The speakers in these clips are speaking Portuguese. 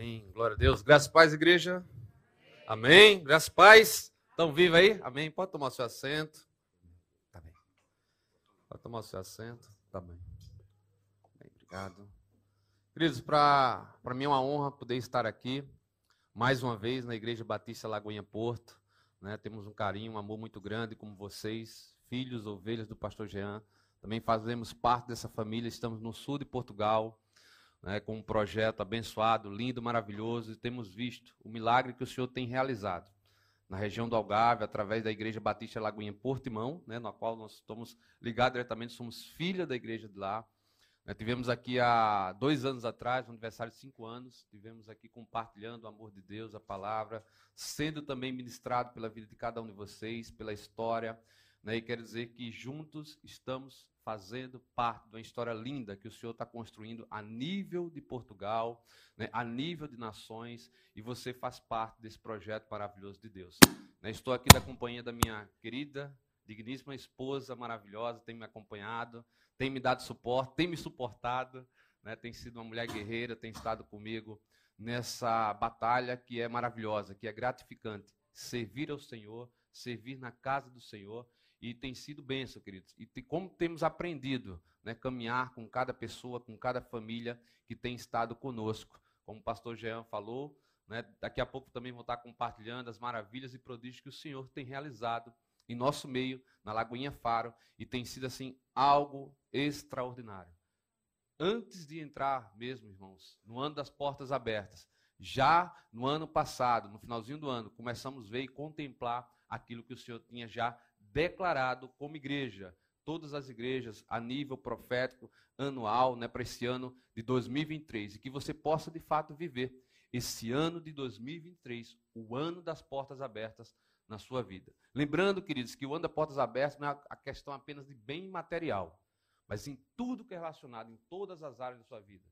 Amém. Glória a Deus. Graças a paz, igreja. Amém. Graças a paz. Estão vivos aí? Amém. Pode tomar o seu assento. Tá bem. Pode tomar o seu assento. Tá bem. bem obrigado. Queridos, para mim é uma honra poder estar aqui mais uma vez na Igreja Batista Lagoinha Porto. Né? Temos um carinho, um amor muito grande como vocês, filhos, ovelhas do pastor Jean. Também fazemos parte dessa família, estamos no sul de Portugal né, com um projeto abençoado, lindo, maravilhoso, e temos visto o milagre que o Senhor tem realizado na região do Algarve, através da Igreja Batista Lagoinha Portimão, né, na qual nós estamos ligados diretamente, somos filha da igreja de lá. Né, tivemos aqui há dois anos atrás, aniversário de cinco anos, tivemos aqui compartilhando o amor de Deus, a palavra, sendo também ministrado pela vida de cada um de vocês, pela história. Né, e quero dizer que juntos estamos fazendo parte de uma história linda que o Senhor está construindo a nível de Portugal, né, a nível de nações, e você faz parte desse projeto maravilhoso de Deus. Né, estou aqui da companhia da minha querida, digníssima esposa maravilhosa, tem me acompanhado, tem me dado suporte, tem me suportado, né, tem sido uma mulher guerreira, tem estado comigo nessa batalha que é maravilhosa, que é gratificante. Servir ao Senhor, servir na casa do Senhor e tem sido bênção, queridos. E como temos aprendido, né, caminhar com cada pessoa, com cada família que tem estado conosco. Como o pastor Jean falou, né, daqui a pouco também vou estar compartilhando as maravilhas e prodígios que o Senhor tem realizado em nosso meio, na Lagoinha Faro, e tem sido assim algo extraordinário. Antes de entrar mesmo, irmãos, no ano das portas abertas, já no ano passado, no finalzinho do ano, começamos a ver e contemplar aquilo que o Senhor tinha já declarado como igreja, todas as igrejas a nível profético anual, né, para esse ano de 2023, e que você possa de fato viver esse ano de 2023, o ano das portas abertas na sua vida. Lembrando, queridos, que o ano das portas abertas não é a questão apenas de bem material, mas em tudo que é relacionado, em todas as áreas da sua vida.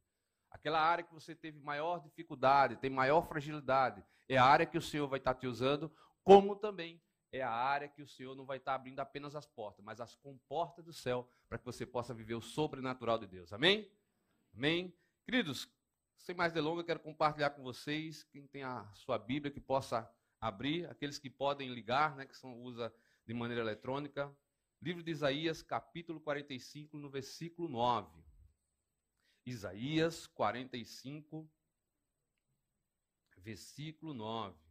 Aquela área que você teve maior dificuldade, tem maior fragilidade, é a área que o Senhor vai estar te usando, como também é a área que o Senhor não vai estar abrindo apenas as portas, mas as comportas do céu, para que você possa viver o sobrenatural de Deus. Amém? Amém? Queridos, sem mais delongas, quero compartilhar com vocês, quem tem a sua Bíblia, que possa abrir, aqueles que podem ligar, né, que são, usa de maneira eletrônica. Livro de Isaías, capítulo 45, no versículo 9. Isaías 45, versículo 9.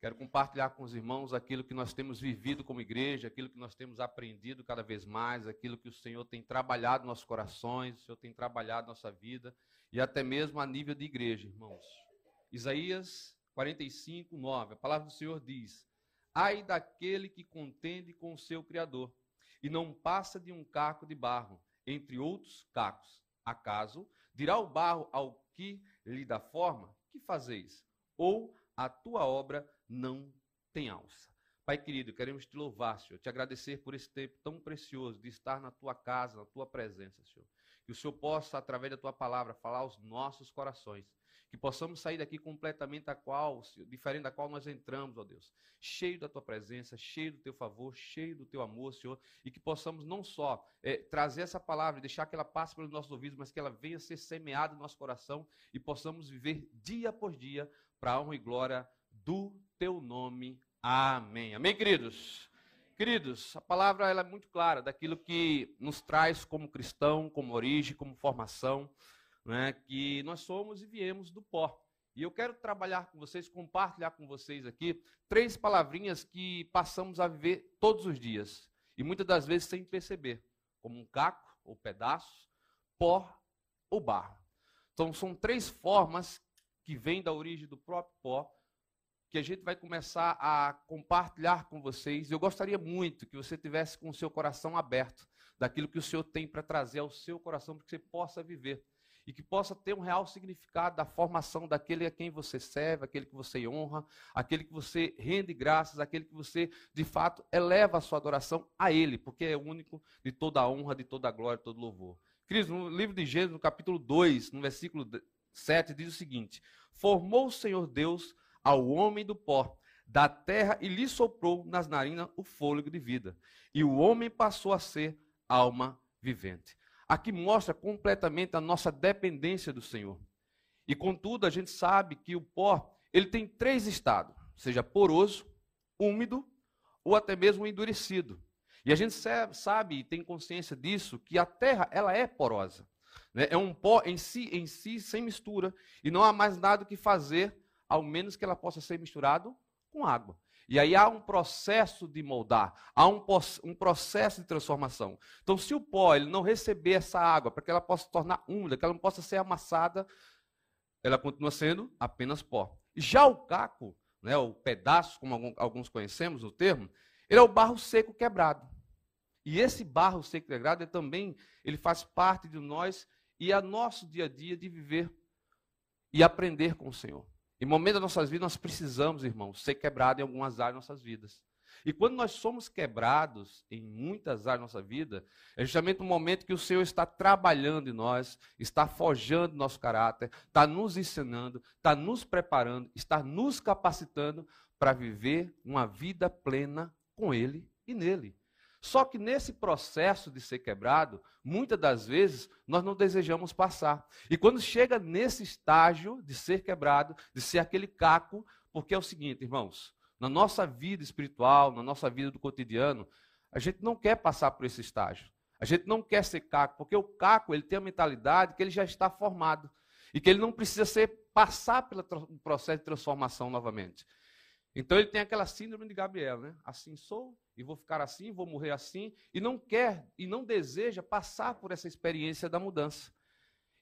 Quero compartilhar com os irmãos aquilo que nós temos vivido como igreja, aquilo que nós temos aprendido cada vez mais, aquilo que o Senhor tem trabalhado nos nossos corações, o Senhor tem trabalhado nossa vida, e até mesmo a nível de igreja, irmãos. Isaías 45, 9. A palavra do Senhor diz: Ai daquele que contende com o seu Criador, e não passa de um caco de barro, entre outros cacos. Acaso dirá o barro ao que lhe dá forma: Que fazeis? Ou a tua obra não tem alça. Pai querido, queremos te louvar, Senhor, te agradecer por esse tempo tão precioso de estar na tua casa, na tua presença, Senhor. Que o Senhor possa, através da tua palavra, falar aos nossos corações. Que possamos sair daqui completamente da qual, diferente da qual nós entramos, ó Deus. Cheio da tua presença, cheio do teu favor, cheio do teu amor, Senhor. E que possamos não só é, trazer essa palavra e deixar que ela passe pelos nossos ouvidos, mas que ela venha ser semeada no nosso coração e possamos viver dia por dia para honra e glória do teu nome. Amém. Amém, queridos? Queridos, a palavra ela é muito clara daquilo que nos traz como cristão, como origem, como formação, né, que nós somos e viemos do pó. E eu quero trabalhar com vocês, compartilhar com vocês aqui três palavrinhas que passamos a viver todos os dias e muitas das vezes sem perceber, como um caco ou pedaço, pó ou barro. Então são três formas que vêm da origem do próprio pó que a gente vai começar a compartilhar com vocês. Eu gostaria muito que você tivesse com o seu coração aberto daquilo que o Senhor tem para trazer ao seu coração, para que você possa viver e que possa ter um real significado da formação daquele a quem você serve, aquele que você honra, aquele que você rende graças, aquele que você, de fato, eleva a sua adoração a Ele, porque é único de toda a honra, de toda a glória, de todo louvor. Cristo, no livro de Gênesis, no capítulo 2, no versículo 7, diz o seguinte: Formou o Senhor Deus ao homem do pó da terra e lhe soprou nas narinas o fôlego de vida. E o homem passou a ser alma vivente. Aqui mostra completamente a nossa dependência do Senhor. E contudo, a gente sabe que o pó, ele tem três estados, seja poroso, úmido ou até mesmo endurecido. E a gente sabe e tem consciência disso que a terra ela é porosa. Né? É um pó em si, em si sem mistura e não há mais nada que fazer, ao menos que ela possa ser misturado com água. E aí há um processo de moldar, há um, um, processo de transformação. Então, se o pó ele não receber essa água para que ela possa se tornar úmida, que ela não possa ser amassada, ela continua sendo apenas pó. Já o caco, né, o pedaço, como alguns conhecemos o termo, ele é o barro seco quebrado. E esse barro seco quebrado ele também ele faz parte de nós e é nosso dia a dia de viver e aprender com o Senhor. Em momentos das nossas vidas, nós precisamos, irmãos, ser quebrados em algumas áreas das nossas vidas. E quando nós somos quebrados em muitas áreas da nossa vida, é justamente o momento que o Senhor está trabalhando em nós, está forjando nosso caráter, está nos ensinando, está nos preparando, está nos capacitando para viver uma vida plena com Ele e nele. Só que nesse processo de ser quebrado, muitas das vezes nós não desejamos passar. E quando chega nesse estágio de ser quebrado, de ser aquele caco, porque é o seguinte, irmãos, na nossa vida espiritual, na nossa vida do cotidiano, a gente não quer passar por esse estágio. A gente não quer ser caco, porque o caco ele tem a mentalidade que ele já está formado e que ele não precisa ser passar pelo processo de transformação novamente. Então ele tem aquela síndrome de Gabriel, né? Assim sou e vou ficar assim, vou morrer assim, e não quer e não deseja passar por essa experiência da mudança.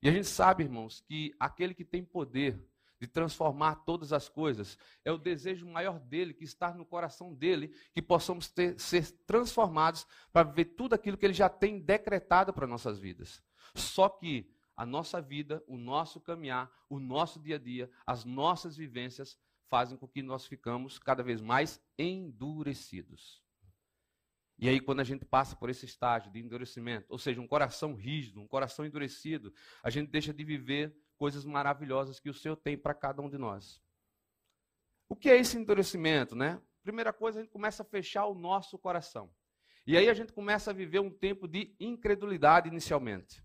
E a gente sabe, irmãos, que aquele que tem poder de transformar todas as coisas é o desejo maior dele, que está no coração dele, que possamos ter, ser transformados para ver tudo aquilo que ele já tem decretado para nossas vidas. Só que a nossa vida, o nosso caminhar, o nosso dia a dia, as nossas vivências fazem com que nós ficamos cada vez mais endurecidos. E aí, quando a gente passa por esse estágio de endurecimento, ou seja, um coração rígido, um coração endurecido, a gente deixa de viver coisas maravilhosas que o Senhor tem para cada um de nós. O que é esse endurecimento, né? Primeira coisa, a gente começa a fechar o nosso coração. E aí a gente começa a viver um tempo de incredulidade inicialmente.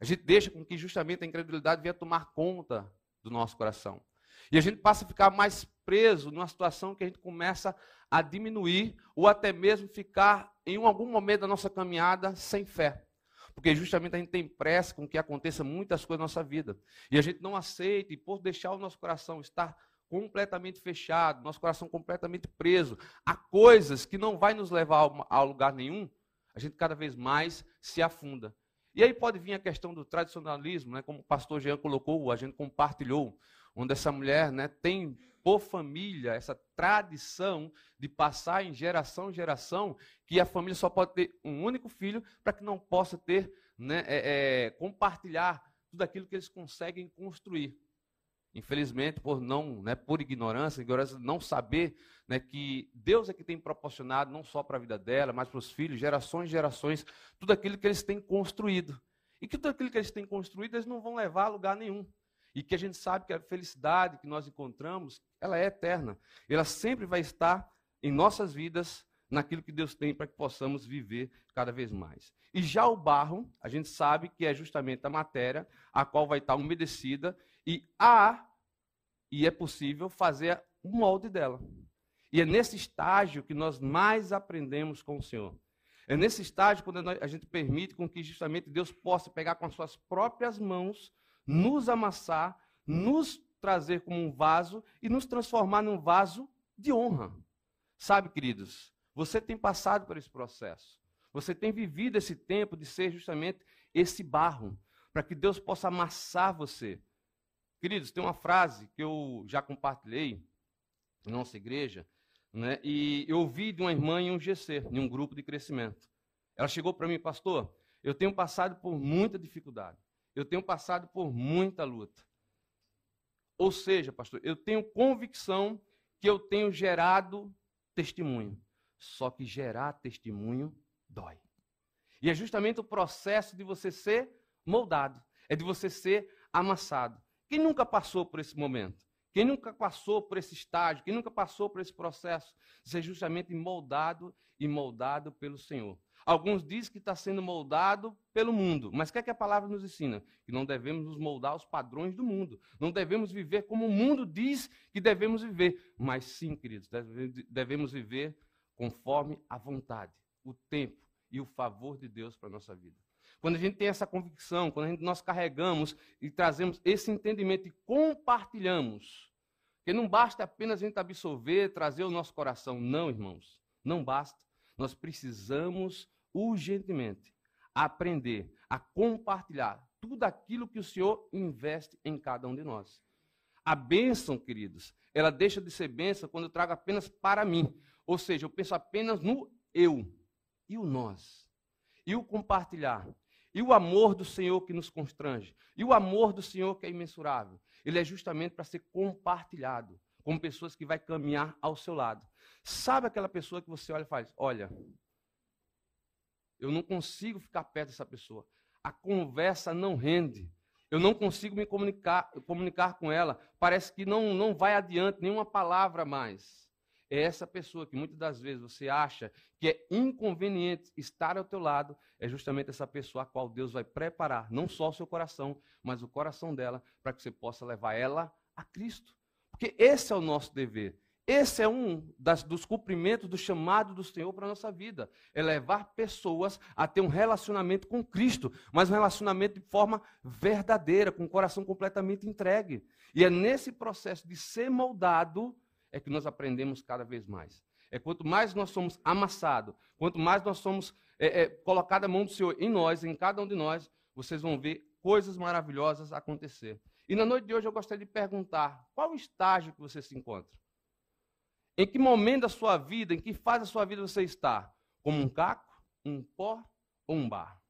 A gente deixa com que justamente a incredulidade venha tomar conta do nosso coração. E a gente passa a ficar mais preso numa situação que a gente começa a diminuir ou até mesmo ficar em algum momento da nossa caminhada sem fé. Porque justamente a gente tem pressa com que aconteça muitas coisas na nossa vida. E a gente não aceita, e por deixar o nosso coração estar completamente fechado, nosso coração completamente preso a coisas que não vai nos levar a lugar nenhum, a gente cada vez mais se afunda. E aí pode vir a questão do tradicionalismo, né, como o pastor Jean colocou, a gente compartilhou onde essa mulher né, tem por família essa tradição de passar em geração em geração que a família só pode ter um único filho para que não possa ter, né, é, é, compartilhar tudo aquilo que eles conseguem construir. Infelizmente, por não, né, por ignorância, ignorância, não saber né, que Deus é que tem proporcionado não só para a vida dela, mas para os filhos, gerações e gerações, tudo aquilo que eles têm construído. E que tudo aquilo que eles têm construído, eles não vão levar a lugar nenhum. E que a gente sabe que a felicidade que nós encontramos, ela é eterna. Ela sempre vai estar em nossas vidas, naquilo que Deus tem para que possamos viver cada vez mais. E já o barro, a gente sabe que é justamente a matéria a qual vai estar umedecida e há e é possível fazer o molde dela. E é nesse estágio que nós mais aprendemos com o Senhor. É nesse estágio quando a gente permite com que justamente Deus possa pegar com as suas próprias mãos nos amassar, nos trazer como um vaso e nos transformar num vaso de honra. Sabe, queridos, você tem passado por esse processo. Você tem vivido esse tempo de ser justamente esse barro, para que Deus possa amassar você. Queridos, tem uma frase que eu já compartilhei em nossa igreja, né, e eu ouvi de uma irmã em um GC, em um grupo de crescimento. Ela chegou para mim, pastor, eu tenho passado por muita dificuldade. Eu tenho passado por muita luta. Ou seja, pastor, eu tenho convicção que eu tenho gerado testemunho. Só que gerar testemunho dói. E é justamente o processo de você ser moldado, é de você ser amassado. Quem nunca passou por esse momento? Quem nunca passou por esse estágio? Quem nunca passou por esse processo ser justamente moldado e moldado pelo Senhor? Alguns dizem que está sendo moldado pelo mundo. Mas o que, é que a palavra nos ensina? Que não devemos nos moldar aos padrões do mundo. Não devemos viver como o mundo diz que devemos viver. Mas sim, queridos, devemos viver conforme a vontade, o tempo e o favor de Deus para a nossa vida. Quando a gente tem essa convicção, quando gente, nós carregamos e trazemos esse entendimento e compartilhamos, que não basta apenas a gente absorver, trazer o nosso coração. Não, irmãos, não basta. Nós precisamos urgentemente aprender a compartilhar tudo aquilo que o Senhor investe em cada um de nós. A bênção, queridos, ela deixa de ser bênção quando eu trago apenas para mim. Ou seja, eu penso apenas no eu e o nós. E o compartilhar. E o amor do Senhor que nos constrange. E o amor do Senhor que é imensurável. Ele é justamente para ser compartilhado com pessoas que vai caminhar ao seu lado. Sabe aquela pessoa que você olha e faz: Olha, eu não consigo ficar perto dessa pessoa. A conversa não rende. Eu não consigo me comunicar, comunicar com ela. Parece que não, não vai adiante nenhuma palavra mais. É essa pessoa que muitas das vezes você acha que é inconveniente estar ao teu lado, é justamente essa pessoa a qual Deus vai preparar, não só o seu coração, mas o coração dela, para que você possa levar ela a Cristo. Porque esse é o nosso dever. Esse é um das, dos cumprimentos do chamado do Senhor para a nossa vida. É levar pessoas a ter um relacionamento com Cristo, mas um relacionamento de forma verdadeira, com o coração completamente entregue. E é nesse processo de ser moldado é que nós aprendemos cada vez mais. É quanto mais nós somos amassados, quanto mais nós somos é, é, colocada a mão do Senhor em nós, em cada um de nós, vocês vão ver coisas maravilhosas acontecer. E na noite de hoje eu gostaria de perguntar: qual estágio que você se encontra? Em que momento da sua vida, em que fase da sua vida você está? Como um caco, um pó ou um bar?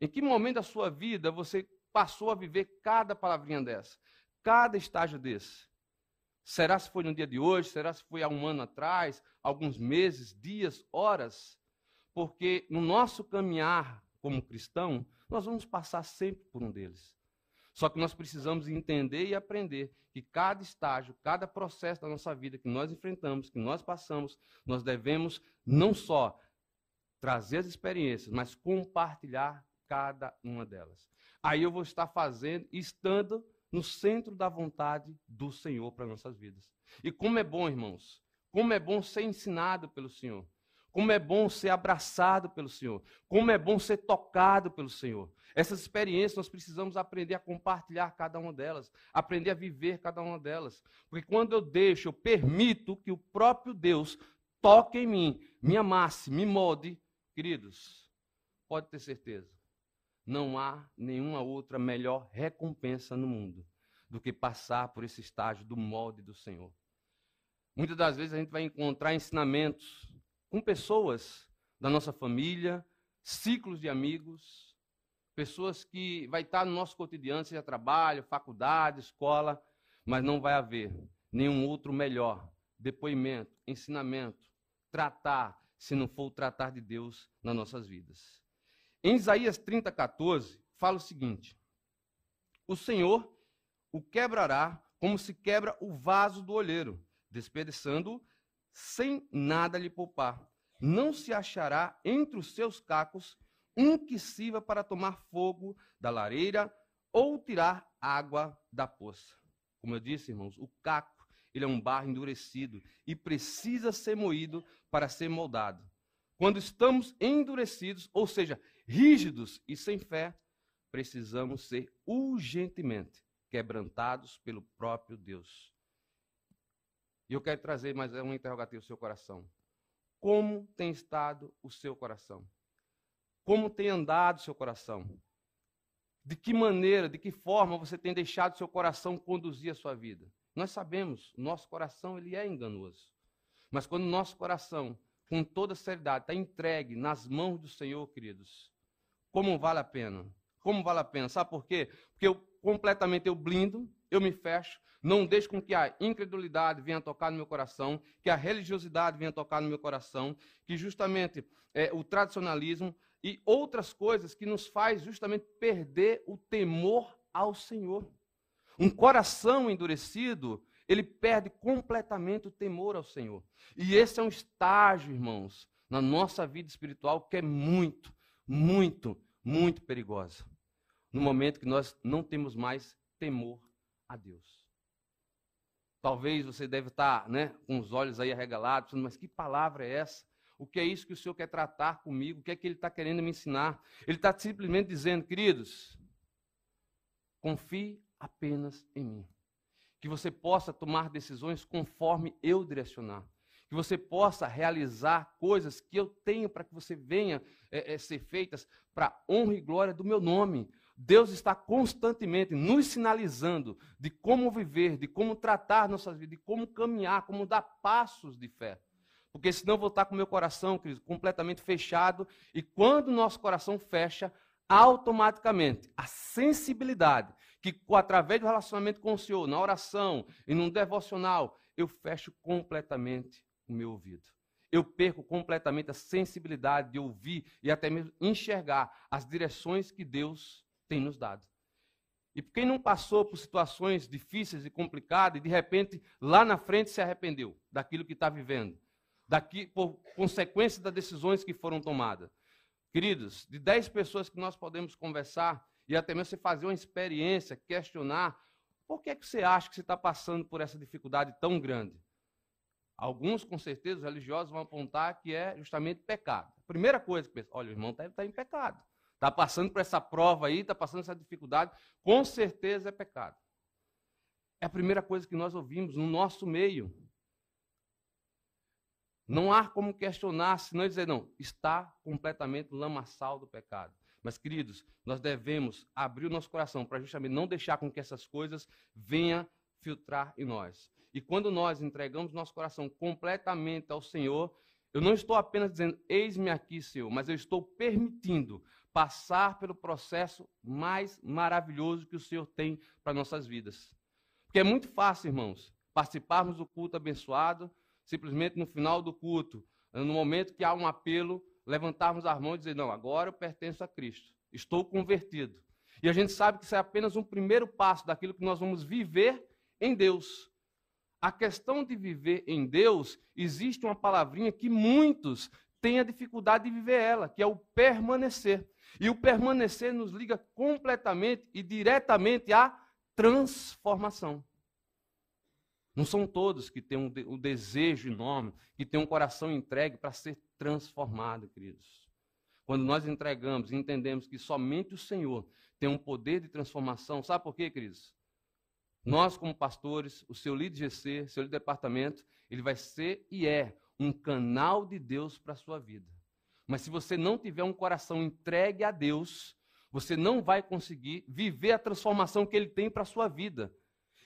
Em que momento da sua vida você passou a viver cada palavrinha dessa? Cada estágio desse? Será se foi no dia de hoje? Será se foi há um ano atrás? Alguns meses, dias, horas? Porque no nosso caminhar como cristão, nós vamos passar sempre por um deles. Só que nós precisamos entender e aprender que cada estágio, cada processo da nossa vida que nós enfrentamos, que nós passamos, nós devemos não só trazer as experiências, mas compartilhar cada uma delas. Aí eu vou estar fazendo, estando no centro da vontade do Senhor para nossas vidas. E como é bom, irmãos, como é bom ser ensinado pelo Senhor. Como é bom ser abraçado pelo Senhor. Como é bom ser tocado pelo Senhor. Essas experiências nós precisamos aprender a compartilhar cada uma delas, aprender a viver cada uma delas. Porque quando eu deixo, eu permito que o próprio Deus toque em mim, me amasse, me molde, queridos, pode ter certeza, não há nenhuma outra melhor recompensa no mundo do que passar por esse estágio do molde do Senhor. Muitas das vezes a gente vai encontrar ensinamentos com pessoas da nossa família, ciclos de amigos, pessoas que vai estar no nosso cotidiano, seja trabalho, faculdade, escola, mas não vai haver nenhum outro melhor depoimento, ensinamento, tratar, se não for o tratar de Deus nas nossas vidas. Em Isaías 30, 14, fala o seguinte: O Senhor o quebrará como se quebra o vaso do olheiro, desperdiçando sem nada lhe poupar. Não se achará entre os seus cacos um que sirva para tomar fogo da lareira ou tirar água da poça. Como eu disse, irmãos, o caco, ele é um barro endurecido e precisa ser moído para ser moldado. Quando estamos endurecidos, ou seja, rígidos e sem fé, precisamos ser urgentemente quebrantados pelo próprio Deus. E eu quero trazer mais um interrogativo ao seu coração. Como tem estado o seu coração? Como tem andado seu coração? De que maneira, de que forma você tem deixado seu coração conduzir a sua vida? Nós sabemos, nosso coração ele é enganoso. Mas quando nosso coração, com toda seriedade, está entregue nas mãos do Senhor, queridos, como vale a pena? Como vale a pena? Sabe por quê? Porque eu completamente eu blindo, eu me fecho, não deixo com que a incredulidade venha tocar no meu coração, que a religiosidade venha tocar no meu coração, que justamente é, o tradicionalismo e outras coisas que nos faz justamente perder o temor ao Senhor. Um coração endurecido, ele perde completamente o temor ao Senhor. E esse é um estágio, irmãos, na nossa vida espiritual que é muito, muito, muito perigosa. No momento que nós não temos mais temor a Deus. Talvez você deve estar né, com os olhos aí arregalados, pensando, mas que palavra é essa? O que é isso que o Senhor quer tratar comigo? O que é que Ele está querendo me ensinar? Ele está simplesmente dizendo, queridos, confie apenas em mim. Que você possa tomar decisões conforme eu direcionar. Que você possa realizar coisas que eu tenho para que você venha é, é, ser feitas para honra e glória do meu nome. Deus está constantemente nos sinalizando de como viver, de como tratar nossas vidas, de como caminhar, como dar passos de fé. Porque senão eu vou estar com meu coração, querido, completamente fechado. E quando o nosso coração fecha, automaticamente a sensibilidade que através do relacionamento com o Senhor, na oração e num devocional, eu fecho completamente o meu ouvido. Eu perco completamente a sensibilidade de ouvir e até mesmo enxergar as direções que Deus tem nos dado. E quem não passou por situações difíceis e complicadas e de repente lá na frente se arrependeu daquilo que está vivendo, daqui por consequência das decisões que foram tomadas. Queridos, de 10 pessoas que nós podemos conversar e até mesmo você fazer uma experiência, questionar, por que, é que você acha que você está passando por essa dificuldade tão grande? Alguns, com certeza, os religiosos vão apontar que é justamente pecado. A primeira coisa que pensa, olha, o irmão está tá em pecado. Está passando por essa prova aí, está passando essa dificuldade, com certeza é pecado. É a primeira coisa que nós ouvimos no nosso meio. Não há como questionar, senão dizer, não, está completamente lamaçal do pecado. Mas, queridos, nós devemos abrir o nosso coração para justamente não deixar com que essas coisas venham filtrar em nós. E quando nós entregamos nosso coração completamente ao Senhor, eu não estou apenas dizendo, eis-me aqui, Senhor, mas eu estou permitindo passar pelo processo mais maravilhoso que o Senhor tem para nossas vidas. Porque é muito fácil, irmãos, participarmos do culto abençoado, simplesmente no final do culto, no momento que há um apelo, levantarmos as mãos e dizer: Não, agora eu pertenço a Cristo, estou convertido. E a gente sabe que isso é apenas um primeiro passo daquilo que nós vamos viver em Deus. A questão de viver em Deus, existe uma palavrinha que muitos têm a dificuldade de viver ela, que é o permanecer. E o permanecer nos liga completamente e diretamente à transformação. Não são todos que têm um, de, um desejo enorme, que têm um coração entregue para ser transformado, queridos. Quando nós entregamos e entendemos que somente o Senhor tem um poder de transformação, sabe por quê, queridos? Nós, como pastores, o seu líder GC, seu líder de departamento, ele vai ser e é um canal de Deus para a sua vida. Mas se você não tiver um coração entregue a Deus, você não vai conseguir viver a transformação que Ele tem para a sua vida.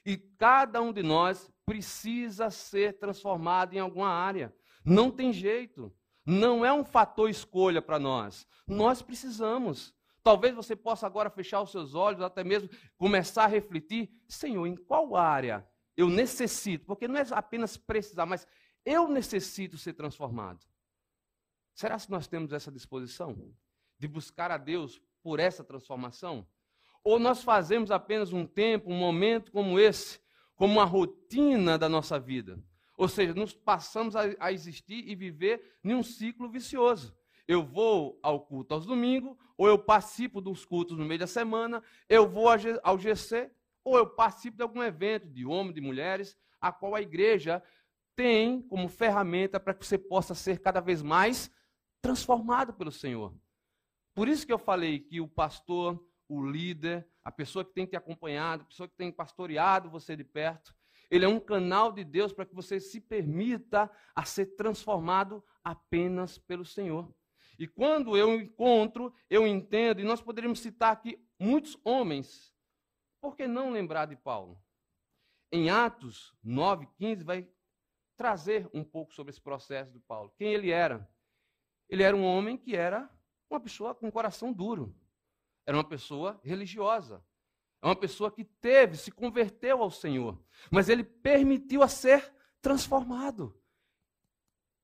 E cada um de nós precisa ser transformado em alguma área. Não tem jeito. Não é um fator escolha para nós. Nós precisamos. Talvez você possa agora fechar os seus olhos, até mesmo começar a refletir: Senhor, em qual área eu necessito? Porque não é apenas precisar, mas eu necessito ser transformado. Será que nós temos essa disposição de buscar a Deus por essa transformação? Ou nós fazemos apenas um tempo, um momento como esse, como uma rotina da nossa vida? Ou seja, nos passamos a, a existir e viver em um ciclo vicioso. Eu vou ao culto aos domingos, ou eu participo dos cultos no meio da semana, eu vou ao GC, ou eu participo de algum evento de homens, de mulheres, a qual a igreja tem como ferramenta para que você possa ser cada vez mais transformado pelo Senhor. Por isso que eu falei que o pastor, o líder, a pessoa que tem te acompanhado, a pessoa que tem pastoreado você de perto, ele é um canal de Deus para que você se permita a ser transformado apenas pelo Senhor. E quando eu encontro, eu entendo, e nós poderíamos citar aqui muitos homens. Por que não lembrar de Paulo? Em Atos 9, 15, vai trazer um pouco sobre esse processo de Paulo. Quem ele era? Ele era um homem que era uma pessoa com coração duro. Era uma pessoa religiosa. É uma pessoa que teve, se converteu ao Senhor. Mas ele permitiu a ser transformado.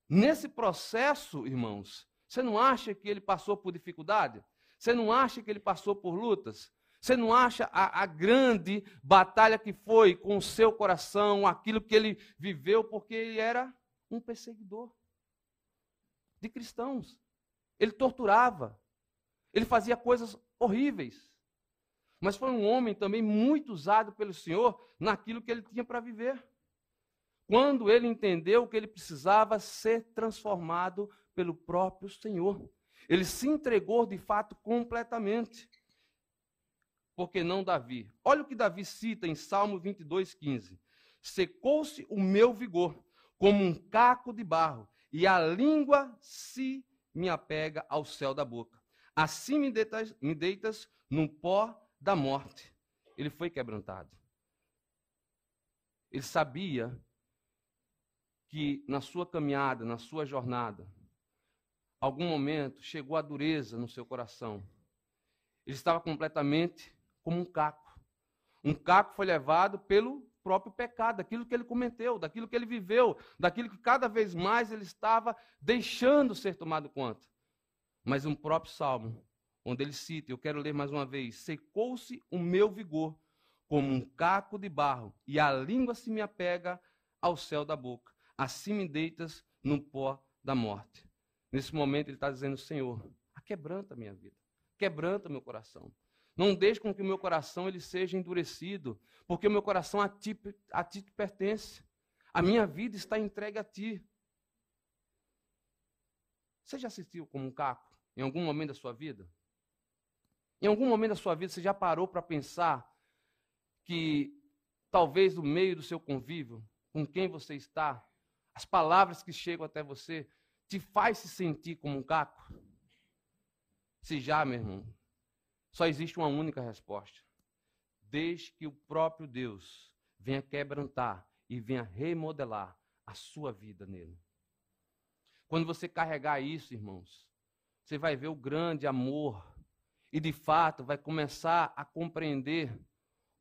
Nesse processo, irmãos, você não acha que ele passou por dificuldade? Você não acha que ele passou por lutas? Você não acha a, a, grande batalha que foi com o seu coração, aquilo que ele viveu, porque ele era um perseguidor. de cristãos. Ele torturava. Ele fazia coisas horríveis. Mas foi um homem também muito usado pelo Senhor naquilo que ele tinha para viver. Quando ele entendeu que ele precisava ser transformado pelo próprio Senhor. Ele se entregou de fato completamente. Porque não Davi? Olha o que Davi cita em Salmo 22, 15. Secou-se o meu vigor, como um caco de barro, e a língua se me apega ao céu da boca. Assim me deitas, me deitas no pó da morte. Ele foi quebrantado. Ele sabia que na sua caminhada, na sua jornada, algum momento chegou a dureza no seu coração. Ele estava completamente como um caco. Um caco foi levado pelo próprio pecado, daquilo que ele cometeu, daquilo que ele viveu, daquilo que cada vez mais ele estava deixando ser tomado conta. Mas um próprio salmo, onde ele cita, eu quero ler mais uma vez: Secou-se o meu vigor como um caco de barro, e a língua se me apega ao céu da boca. Assim me deitas no pó da morte. Nesse momento ele está dizendo: Senhor, quebranta a minha vida, quebranta meu coração. Não deixe com que o meu coração ele seja endurecido, porque o meu coração a ti, a ti pertence. A minha vida está entregue a ti. Você já assistiu como um caco em algum momento da sua vida? Em algum momento da sua vida você já parou para pensar que talvez no meio do seu convívio, com quem você está, as palavras que chegam até você te faz se sentir como um caco? Se já, meu irmão, só existe uma única resposta. Desde que o próprio Deus venha quebrantar e venha remodelar a sua vida nele. Quando você carregar isso, irmãos, você vai ver o grande amor e de fato vai começar a compreender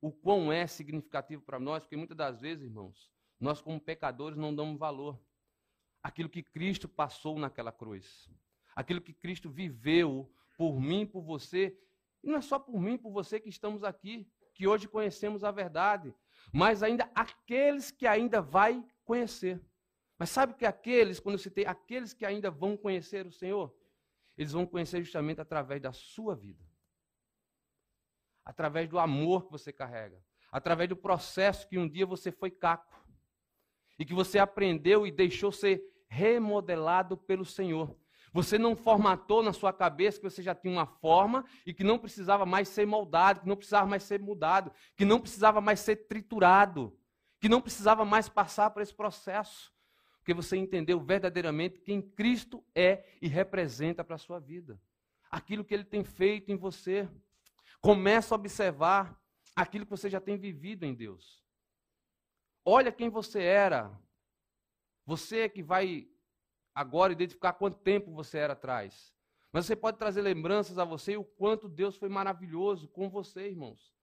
o quão é significativo para nós, porque muitas das vezes, irmãos, nós como pecadores não damos valor aquilo que Cristo passou naquela cruz, aquilo que Cristo viveu por mim, por você, e não é só por mim, por você que estamos aqui, que hoje conhecemos a verdade, mas ainda aqueles que ainda vai conhecer. Mas sabe que aqueles, quando eu citei aqueles que ainda vão conhecer o Senhor, eles vão conhecer justamente através da sua vida. Através do amor que você carrega, através do processo que um dia você foi caco e que você aprendeu e deixou ser remodelado pelo Senhor. Você não formatou na sua cabeça que você já tinha uma forma e que não precisava mais ser moldado, que não precisava mais ser mudado, que não precisava mais ser triturado, que não precisava mais passar por esse processo. Porque você entendeu verdadeiramente quem Cristo é e representa para a sua vida. Aquilo que ele tem feito em você. Começa a observar aquilo que você já tem vivido em Deus. Olha quem você era. Você é que vai agora identificar quanto tempo você era atrás. Mas você pode trazer lembranças a você e o quanto Deus foi maravilhoso com você, irmãos.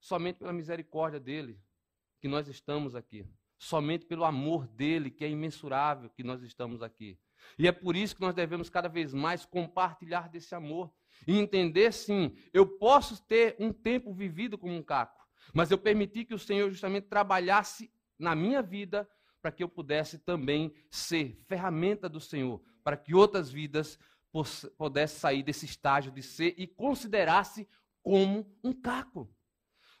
Somente pela misericórdia dele que nós estamos aqui. Somente pelo amor dele, que é imensurável, que nós estamos aqui. E é por isso que nós devemos cada vez mais compartilhar desse amor. E entender, sim, eu posso ter um tempo vivido como um caco, mas eu permiti que o Senhor justamente trabalhasse na minha vida para que eu pudesse também ser ferramenta do Senhor, para que outras vidas pudessem sair desse estágio de ser e considerasse como um caco.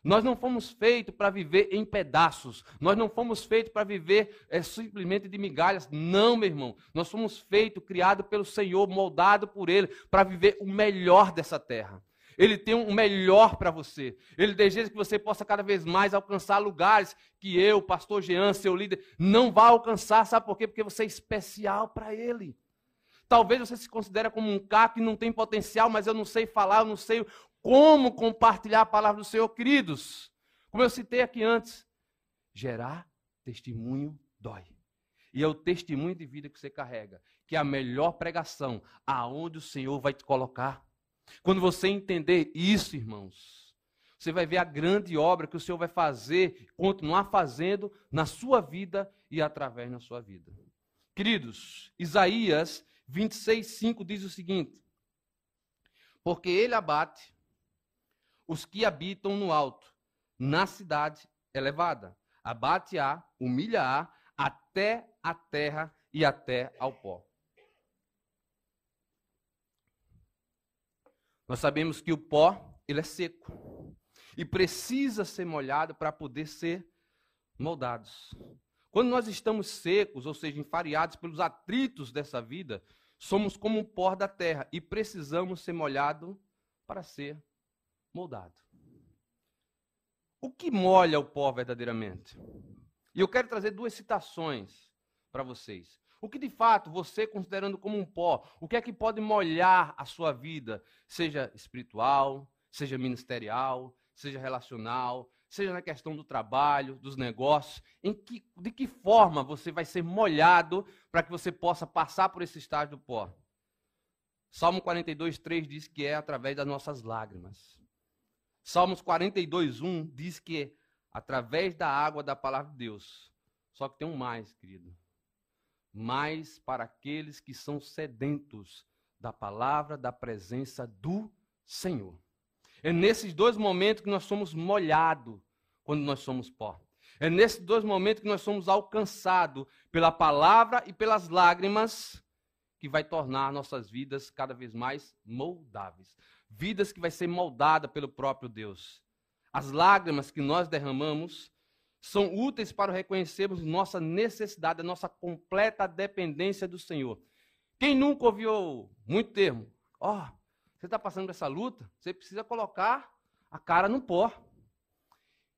Nós não fomos feitos para viver em pedaços. Nós não fomos feitos para viver é, simplesmente de migalhas. Não, meu irmão. Nós fomos feitos, criados pelo Senhor, moldado por Ele, para viver o melhor dessa terra. Ele tem um melhor para você. Ele deseja que você possa cada vez mais alcançar lugares que eu, pastor Jean, seu líder, não vai alcançar. Sabe por quê? Porque você é especial para Ele. Talvez você se considere como um caco que não tem potencial, mas eu não sei falar, eu não sei como compartilhar a palavra do Senhor, queridos. Como eu citei aqui antes, gerar testemunho dói. E é o testemunho de vida que você carrega, que é a melhor pregação, aonde o Senhor vai te colocar. Quando você entender isso, irmãos, você vai ver a grande obra que o Senhor vai fazer, continuar fazendo na sua vida e através da sua vida. Queridos, Isaías 26, 5 diz o seguinte: Porque ele abate os que habitam no alto, na cidade elevada, abate-a, humilha-a, até a terra e até ao pó. Nós sabemos que o pó, ele é seco. E precisa ser molhado para poder ser moldados. Quando nós estamos secos, ou seja, enfariados pelos atritos dessa vida, somos como o pó da terra e precisamos ser molhado para ser moldado. O que molha o pó verdadeiramente? E eu quero trazer duas citações para vocês. O que de fato você, considerando como um pó, o que é que pode molhar a sua vida, seja espiritual, seja ministerial, seja relacional, seja na questão do trabalho, dos negócios, em que, de que forma você vai ser molhado para que você possa passar por esse estágio do pó? Salmo 42, 3 diz que é através das nossas lágrimas. Salmos 42, 1 diz que é através da água da palavra de Deus. Só que tem um mais, querido mas para aqueles que são sedentos da palavra, da presença do Senhor. É nesses dois momentos que nós somos molhados quando nós somos pó. É nesses dois momentos que nós somos alcançados pela palavra e pelas lágrimas que vai tornar nossas vidas cada vez mais moldáveis. Vidas que vai ser moldada pelo próprio Deus. As lágrimas que nós derramamos são úteis para reconhecermos nossa necessidade, a nossa completa dependência do Senhor. Quem nunca ouviu muito termo? Ó, oh, você está passando por essa luta, você precisa colocar a cara no pó.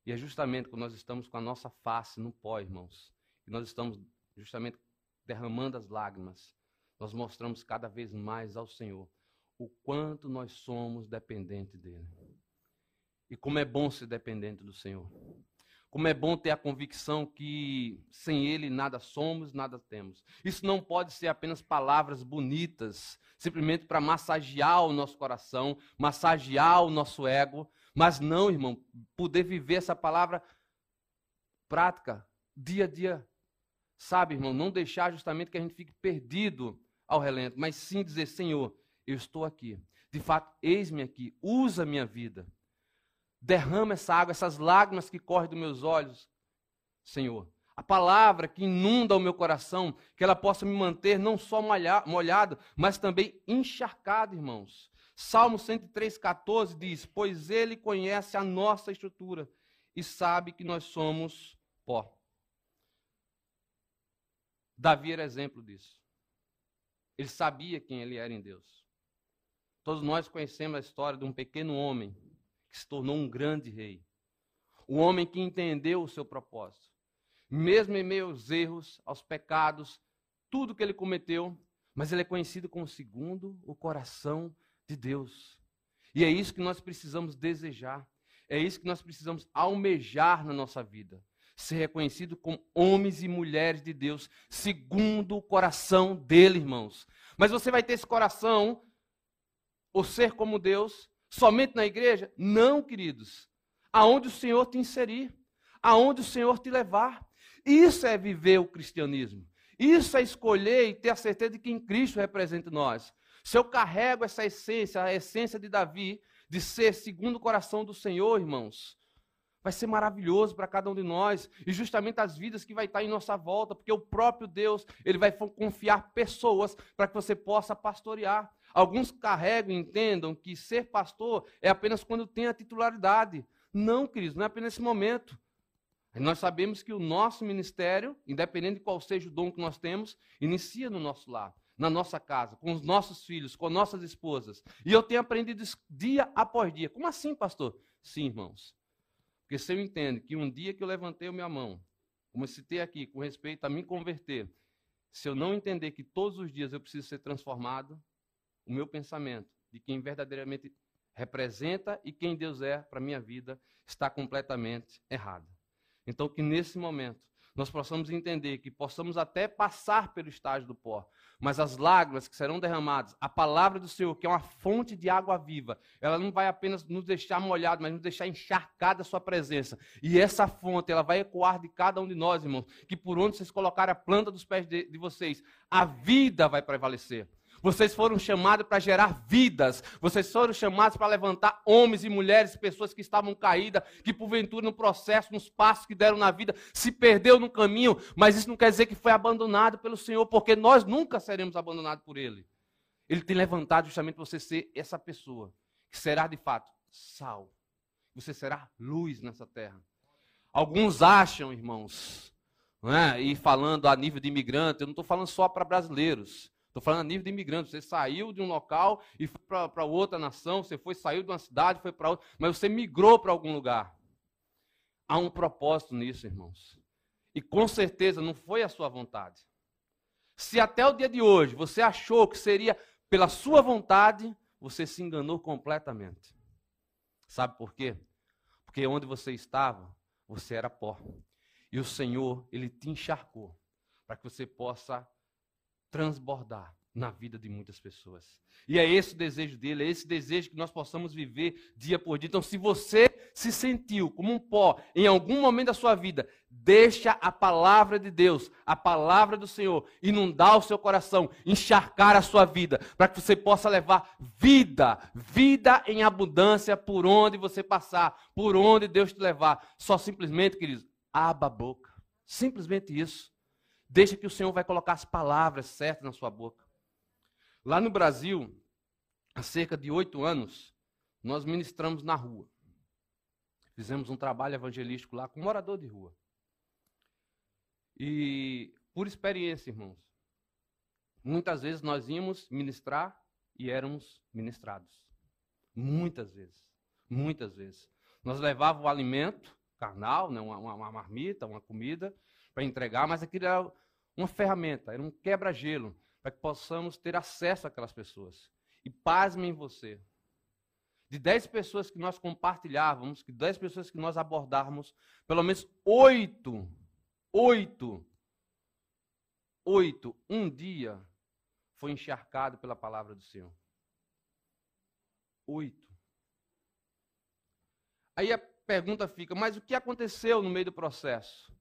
E é justamente quando nós estamos com a nossa face no pó, irmãos, que nós estamos justamente derramando as lágrimas, nós mostramos cada vez mais ao Senhor o quanto nós somos dependentes dele. E como é bom ser dependente do Senhor. Como é bom ter a convicção que sem Ele nada somos, nada temos. Isso não pode ser apenas palavras bonitas, simplesmente para massagear o nosso coração, massagear o nosso ego, mas não, irmão, poder viver essa palavra prática, dia a dia. Sabe, irmão, não deixar justamente que a gente fique perdido ao relento, mas sim dizer: Senhor, eu estou aqui. De fato, eis-me aqui, usa a minha vida derrama essa água, essas lágrimas que correm dos meus olhos, Senhor. A palavra que inunda o meu coração, que ela possa me manter não só molhado, mas também encharcado, irmãos. Salmo 103,14 diz: Pois ele conhece a nossa estrutura e sabe que nós somos pó. Davi era exemplo disso. Ele sabia quem ele era em Deus. Todos nós conhecemos a história de um pequeno homem que se tornou um grande rei. O homem que entendeu o seu propósito. Mesmo em meio aos erros, aos pecados, tudo que ele cometeu, mas ele é conhecido como segundo o coração de Deus. E é isso que nós precisamos desejar. É isso que nós precisamos almejar na nossa vida. Ser reconhecido como homens e mulheres de Deus, segundo o coração dele, irmãos. Mas você vai ter esse coração, ou ser como Deus, Somente na igreja? Não, queridos. Aonde o Senhor te inserir, aonde o Senhor te levar. Isso é viver o cristianismo. Isso é escolher e ter a certeza de que em Cristo representa nós. Se eu carrego essa essência, a essência de Davi, de ser segundo o coração do Senhor, irmãos, vai ser maravilhoso para cada um de nós e justamente as vidas que vai estar em nossa volta, porque o próprio Deus, ele vai confiar pessoas para que você possa pastorear. Alguns carregam e entendam que ser pastor é apenas quando tem a titularidade. Não, queridos, não é apenas nesse momento. Nós sabemos que o nosso ministério, independente de qual seja o dom que nós temos, inicia no nosso lar, na nossa casa, com os nossos filhos, com nossas esposas. E eu tenho aprendido isso dia após dia. Como assim, pastor? Sim, irmãos. Porque se eu entendo que um dia que eu levantei a minha mão, como eu citei aqui, com respeito a me converter, se eu não entender que todos os dias eu preciso ser transformado, o meu pensamento de quem verdadeiramente representa e quem Deus é para minha vida está completamente errado. Então, que nesse momento nós possamos entender que possamos até passar pelo estágio do pó, mas as lágrimas que serão derramadas, a palavra do Senhor, que é uma fonte de água viva, ela não vai apenas nos deixar molhados, mas nos deixar encharcada a sua presença. E essa fonte, ela vai ecoar de cada um de nós, irmãos, que por onde vocês colocarem a planta dos pés de, de vocês, a vida vai prevalecer. Vocês foram chamados para gerar vidas. Vocês foram chamados para levantar homens e mulheres, pessoas que estavam caídas, que porventura no processo, nos passos que deram na vida, se perdeu no caminho. Mas isso não quer dizer que foi abandonado pelo Senhor, porque nós nunca seremos abandonados por Ele. Ele tem levantado justamente você ser essa pessoa que será de fato sal. Você será luz nessa terra. Alguns acham, irmãos, é? e falando a nível de imigrante, eu não estou falando só para brasileiros. Estou falando a nível de imigrante. Você saiu de um local e foi para outra nação, você foi, saiu de uma cidade, foi para outra, mas você migrou para algum lugar. Há um propósito nisso, irmãos. E com certeza não foi a sua vontade. Se até o dia de hoje você achou que seria pela sua vontade, você se enganou completamente. Sabe por quê? Porque onde você estava, você era pó. E o Senhor, ele te encharcou para que você possa transbordar na vida de muitas pessoas. E é esse o desejo dele, é esse desejo que nós possamos viver dia por dia. Então, se você se sentiu como um pó em algum momento da sua vida, deixa a palavra de Deus, a palavra do Senhor, inundar o seu coração, encharcar a sua vida, para que você possa levar vida, vida em abundância por onde você passar, por onde Deus te levar. Só simplesmente, queridos, aba a boca. Simplesmente isso. Deixa que o Senhor vai colocar as palavras certas na sua boca. Lá no Brasil, há cerca de oito anos, nós ministramos na rua. Fizemos um trabalho evangelístico lá com um morador de rua. E por experiência, irmãos, muitas vezes nós íamos ministrar e éramos ministrados. Muitas vezes. Muitas vezes. Nós levávamos o alimento carnal, né, uma, uma, marmita, uma comida, para entregar, mas aquilo era uma ferramenta, era um quebra-gelo para que possamos ter acesso àquelas pessoas. E pasmem você. De dez pessoas que nós compartilhávamos, que dez pessoas que nós abordávamos, pelo menos oito, oito, oito, um dia foi encharcado pela palavra do Senhor. Oito. Aí a pergunta fica, mas o que aconteceu no meio do processo?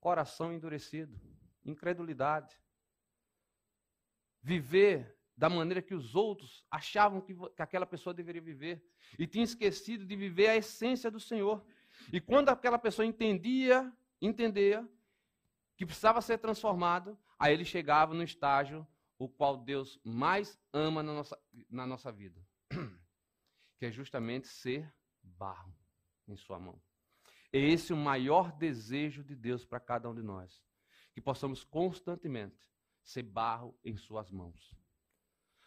Coração endurecido, incredulidade viver da maneira que os outros achavam que, que aquela pessoa deveria viver. E tinha esquecido de viver a essência do Senhor. E quando aquela pessoa entendia, entendia que precisava ser transformado, aí ele chegava no estágio o qual Deus mais ama na nossa, na nossa vida, que é justamente ser barro em sua mão. É esse o maior desejo de Deus para cada um de nós, que possamos constantemente ser barro em suas mãos.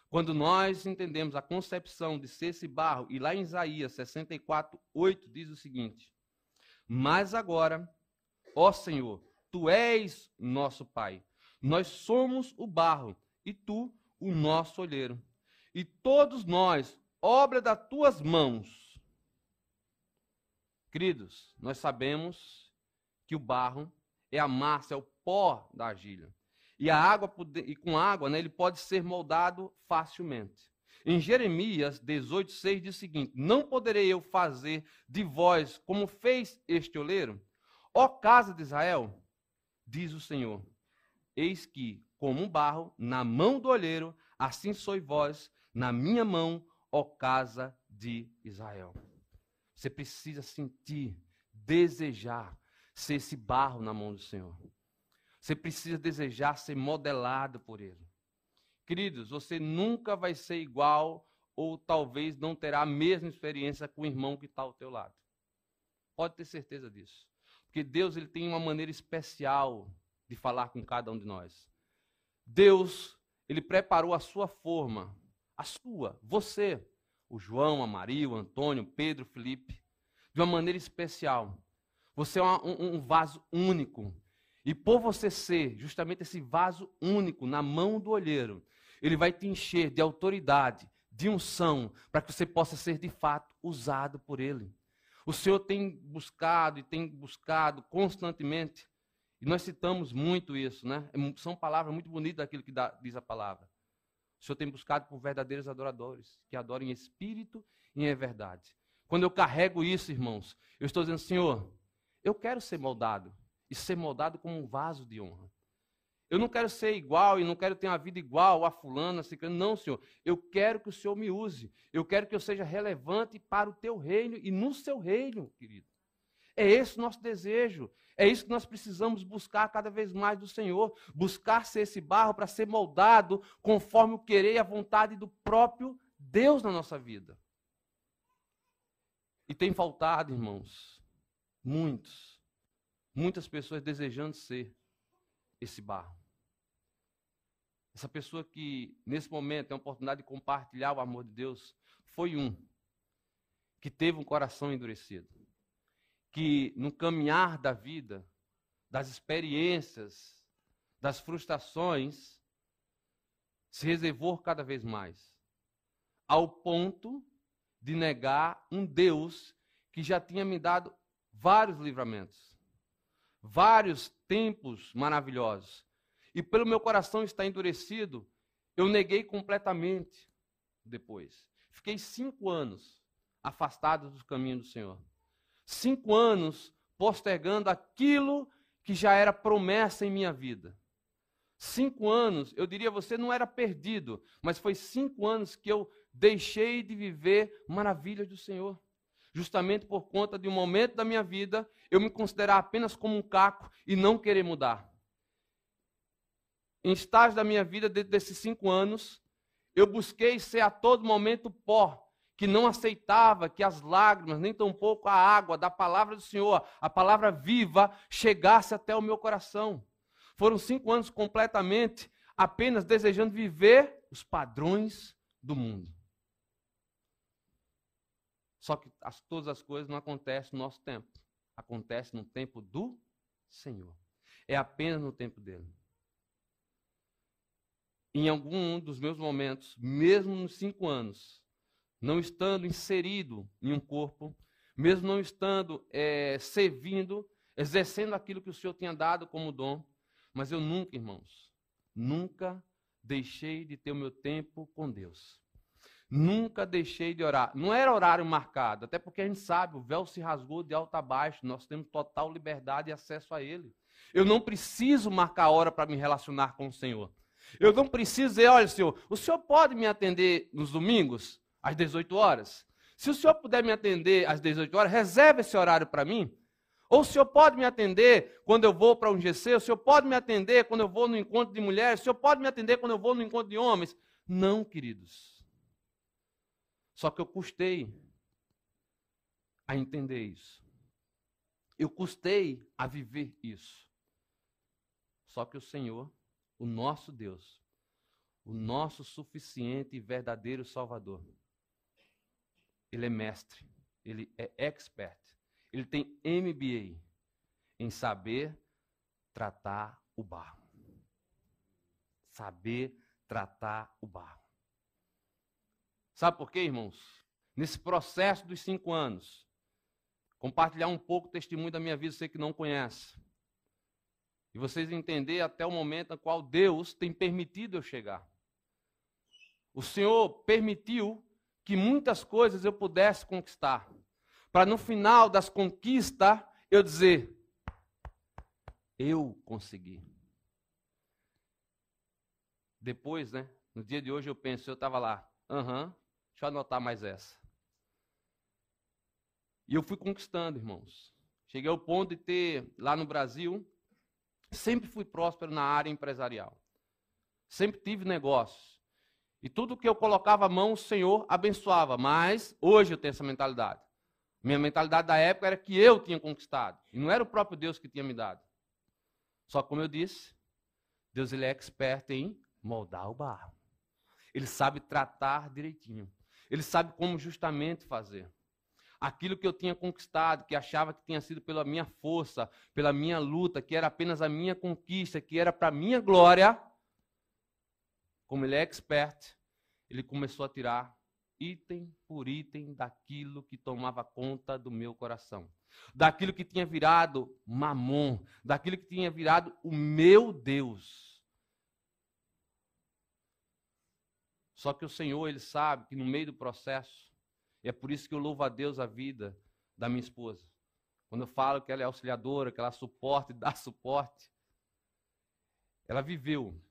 Quando nós entendemos a concepção de ser esse barro, e lá em Isaías 64, 8 diz o seguinte: Mas agora, ó Senhor, tu és nosso Pai, nós somos o barro, e tu o nosso olheiro, e todos nós, obra das tuas mãos. Queridos, nós sabemos que o barro é a massa, é o pó da argila. E a água e com água, né, ele pode ser moldado facilmente. Em Jeremias 18:6 diz o seguinte: Não poderei eu fazer de vós como fez este oleiro? Ó casa de Israel, diz o Senhor: Eis que, como um barro na mão do olheiro, assim sois vós na minha mão, ó casa de Israel. Você precisa sentir, desejar ser esse barro na mão do Senhor. Você precisa desejar ser modelado por Ele. Queridos, você nunca vai ser igual ou talvez não terá a mesma experiência com o irmão que está ao teu lado. Pode ter certeza disso. Porque Deus ele tem uma maneira especial de falar com cada um de nós. Deus, ele preparou a sua forma, a sua, você, o João, a Maria, o Antônio, Pedro, Felipe, de uma maneira especial. Você é um, um vaso único e por você ser justamente esse vaso único na mão do olheiro, ele vai te encher de autoridade, de unção, para que você possa ser de fato usado por ele. O Senhor tem buscado e tem buscado constantemente, e nós citamos muito isso, né? É são palavras muito bonitas daquilo que dá, diz a palavra. O Senhor tem buscado por verdadeiros adoradores, que adorem em espírito e em verdade. Quando eu carrego isso, irmãos, eu estou dizendo, Senhor, eu quero ser moldado e ser moldado como um vaso de honra. Eu não quero ser igual e não quero ter uma vida igual a fulana, ciclana. Não, Senhor. Eu quero que o Senhor me use. Eu quero que eu seja relevante para o teu reino e no seu reino, querido. É esse o nosso desejo. É isso que nós precisamos buscar cada vez mais do Senhor. Buscar ser esse barro para ser moldado conforme o querer e a vontade do próprio Deus na nossa vida. E tem faltado, irmãos, muitos, muitas pessoas desejando ser esse barro. Essa pessoa que, nesse momento, tem a oportunidade de compartilhar o amor de Deus, foi um que teve um coração endurecido. Que no caminhar da vida, das experiências, das frustrações, se reservou cada vez mais, ao ponto de negar um Deus que já tinha me dado vários livramentos, vários tempos maravilhosos. E pelo meu coração estar endurecido, eu neguei completamente depois. Fiquei cinco anos afastado do caminho do Senhor. Cinco anos postergando aquilo que já era promessa em minha vida. Cinco anos, eu diria você não era perdido, mas foi cinco anos que eu deixei de viver maravilhas do Senhor. Justamente por conta de um momento da minha vida, eu me considerar apenas como um caco e não querer mudar. Em estágio da minha vida, dentro desses cinco anos, eu busquei ser a todo momento pó, que não aceitava que as lágrimas, nem tampouco a água da palavra do Senhor, a palavra viva, chegasse até o meu coração. Foram cinco anos completamente apenas desejando viver os padrões do mundo. Só que as, todas as coisas não acontecem no nosso tempo. Acontece no tempo do Senhor. É apenas no tempo dele. Em algum dos meus momentos, mesmo nos cinco anos, não estando inserido em um corpo, mesmo não estando é, servindo, exercendo aquilo que o Senhor tinha dado como dom, mas eu nunca, irmãos, nunca deixei de ter o meu tempo com Deus. Nunca deixei de orar. Não era horário marcado, até porque a gente sabe, o véu se rasgou de alto a baixo, nós temos total liberdade e acesso a ele. Eu não preciso marcar hora para me relacionar com o Senhor. Eu não preciso dizer, olha, Senhor, o Senhor pode me atender nos domingos, às 18 horas? Se o Senhor puder me atender às 18 horas, reserve esse horário para mim. Ou o Senhor pode me atender quando eu vou para um GC, o Senhor pode me atender quando eu vou no encontro de mulheres, o Senhor pode me atender quando eu vou no encontro de homens. Não, queridos. Só que eu custei a entender isso. Eu custei a viver isso. Só que o Senhor, o nosso Deus, o nosso suficiente e verdadeiro Salvador, ele é mestre, ele é expert, ele tem MBA em saber tratar o barro. Saber tratar o barro. Sabe por quê, irmãos? Nesse processo dos cinco anos, compartilhar um pouco o testemunho da minha vida, você que não conhece. E vocês entenderem até o momento no qual Deus tem permitido eu chegar. O Senhor permitiu que muitas coisas eu pudesse conquistar. Para no final das conquistas eu dizer: eu consegui. Depois, né? No dia de hoje eu penso, eu estava lá, aham, uhum, Deixa eu anotar mais essa. E eu fui conquistando, irmãos. Cheguei ao ponto de ter, lá no Brasil, sempre fui próspero na área empresarial. Sempre tive negócios. E tudo que eu colocava a mão, o Senhor abençoava. Mas hoje eu tenho essa mentalidade. Minha mentalidade da época era que eu tinha conquistado. E não era o próprio Deus que tinha me dado. Só como eu disse, Deus ele é expert em moldar o barro. Ele sabe tratar direitinho. Ele sabe como justamente fazer. Aquilo que eu tinha conquistado, que achava que tinha sido pela minha força, pela minha luta, que era apenas a minha conquista, que era para minha glória, como ele é expert, ele começou a tirar item por item daquilo que tomava conta do meu coração. Daquilo que tinha virado mamon, daquilo que tinha virado o meu Deus. Só que o Senhor, Ele sabe que no meio do processo, e é por isso que eu louvo a Deus a vida da minha esposa. Quando eu falo que ela é auxiliadora, que ela suporta e dá suporte, ela viveu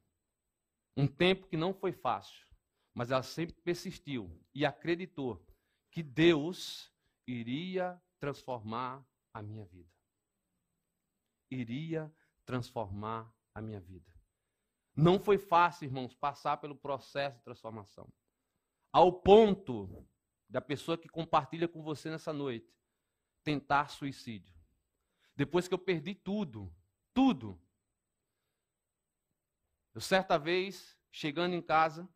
um tempo que não foi fácil, mas ela sempre persistiu e acreditou que Deus iria transformar a minha vida. Iria transformar a minha vida. Não foi fácil, irmãos, passar pelo processo de transformação. Ao ponto da pessoa que compartilha com você nessa noite tentar suicídio. Depois que eu perdi tudo, tudo. Eu certa vez, chegando em casa,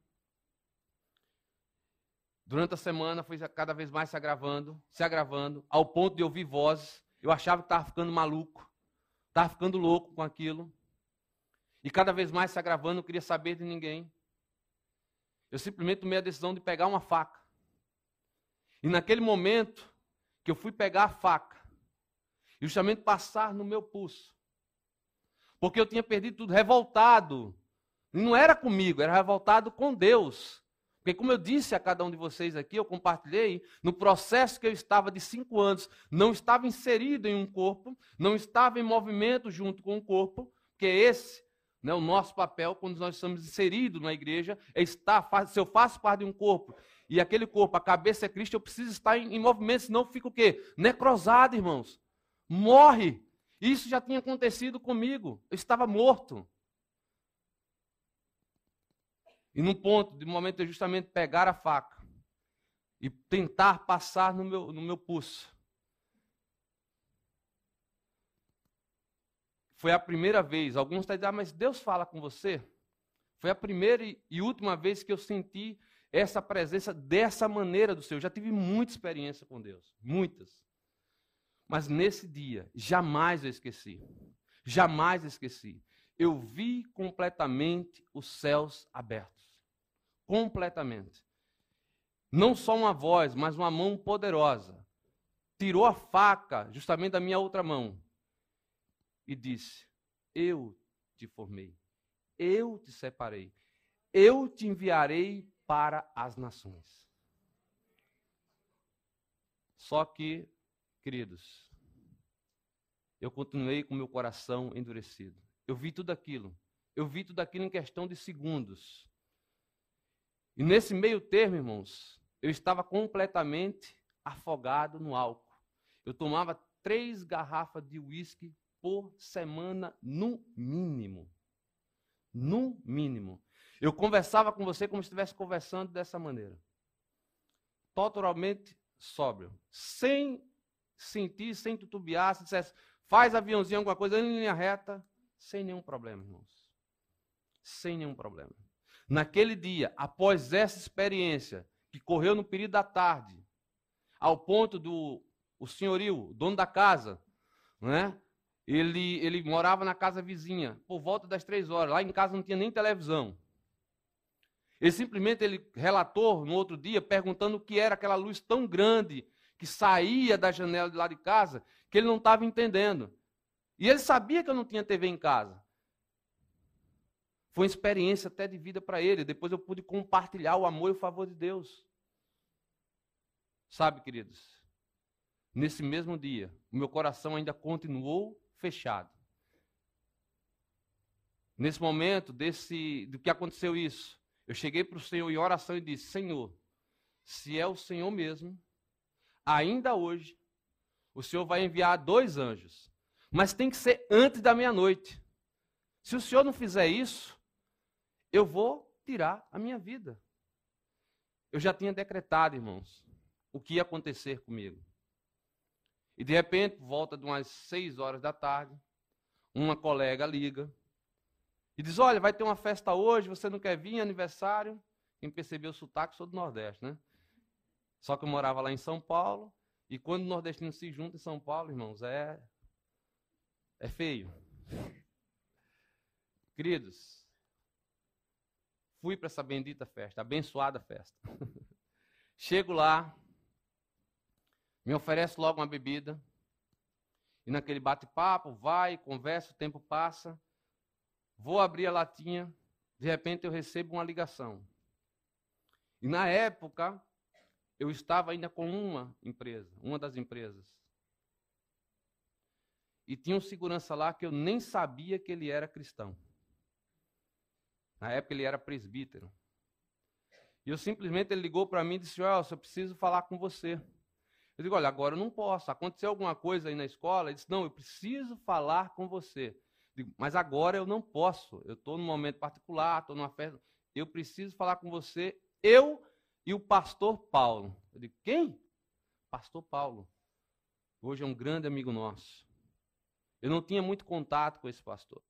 durante a semana foi cada vez mais se agravando, se agravando, ao ponto de ouvir vozes. Eu achava que estava ficando maluco, estava ficando louco com aquilo. E cada vez mais se agravando, não queria saber de ninguém. Eu simplesmente tomei a decisão de pegar uma faca. E naquele momento que eu fui pegar a faca, e justamente passar no meu pulso, porque eu tinha perdido tudo, revoltado. Não era comigo, era revoltado com Deus. Porque, como eu disse a cada um de vocês aqui, eu compartilhei, no processo que eu estava de cinco anos, não estava inserido em um corpo, não estava em movimento junto com o corpo, que é esse né, o nosso papel quando nós estamos inseridos na igreja, é estar, se eu faço parte de um corpo, e aquele corpo, a cabeça é Cristo, eu preciso estar em, em movimento, senão fica o quê? Necrosado, irmãos. Morre. Isso já tinha acontecido comigo. Eu estava morto. E num ponto, de momento, eu justamente pegar a faca e tentar passar no meu, no meu pulso. Foi a primeira vez. Alguns estão dizendo, ah, mas Deus fala com você? Foi a primeira e última vez que eu senti essa presença dessa maneira do Senhor. Eu já tive muita experiência com Deus, muitas. Mas nesse dia, jamais eu esqueci. Jamais esqueci. Eu vi completamente os céus abertos completamente. Não só uma voz, mas uma mão poderosa. Tirou a faca justamente da minha outra mão e disse: Eu te formei, eu te separei, eu te enviarei para as nações. Só que, queridos, eu continuei com meu coração endurecido. Eu vi tudo aquilo. Eu vi tudo aquilo em questão de segundos. E nesse meio termo, irmãos, eu estava completamente afogado no álcool. Eu tomava três garrafas de uísque por semana, no mínimo. No mínimo. Eu conversava com você como se estivesse conversando dessa maneira. Totalmente sóbrio. Sem sentir, sem tutubiar, se dissesse, faz aviãozinho, alguma coisa em linha reta, sem nenhum problema, irmãos. Sem nenhum problema. Naquele dia, após essa experiência, que correu no período da tarde, ao ponto do o senhorio, dono da casa, né? Ele, ele morava na casa vizinha, por volta das três horas. Lá em casa não tinha nem televisão. Ele simplesmente ele relatou no outro dia, perguntando o que era aquela luz tão grande que saía da janela de lá de casa, que ele não estava entendendo. E ele sabia que eu não tinha TV em casa. Foi uma experiência até de vida para ele. Depois eu pude compartilhar o amor e o favor de Deus. Sabe, queridos, nesse mesmo dia, o meu coração ainda continuou fechado. Nesse momento, desse, do que aconteceu isso, eu cheguei para o Senhor em oração e disse: Senhor, se é o Senhor mesmo, ainda hoje, o Senhor vai enviar dois anjos, mas tem que ser antes da meia-noite. Se o Senhor não fizer isso, eu vou tirar a minha vida. Eu já tinha decretado, irmãos, o que ia acontecer comigo. E de repente, volta de umas seis horas da tarde, uma colega liga e diz: Olha, vai ter uma festa hoje, você não quer vir, aniversário? Quem percebeu o sotaque, sou do Nordeste, né? Só que eu morava lá em São Paulo, e quando o nordestino se junta em São Paulo, irmãos, é, é feio. Queridos, Fui para essa bendita festa, abençoada festa. Chego lá, me oferece logo uma bebida. E naquele bate-papo, vai, conversa, o tempo passa. Vou abrir a latinha, de repente eu recebo uma ligação. E na época, eu estava ainda com uma empresa, uma das empresas. E tinha um segurança lá que eu nem sabia que ele era cristão. Na época ele era presbítero. E eu simplesmente ele ligou para mim e disse: Olha, eu preciso falar com você. Eu digo: Olha, agora eu não posso. Aconteceu alguma coisa aí na escola? Ele disse: Não, eu preciso falar com você. Eu digo, Mas agora eu não posso. Eu estou num momento particular, estou numa festa. Eu preciso falar com você. Eu e o pastor Paulo. Eu digo, quem? Pastor Paulo. Hoje é um grande amigo nosso. Eu não tinha muito contato com esse pastor.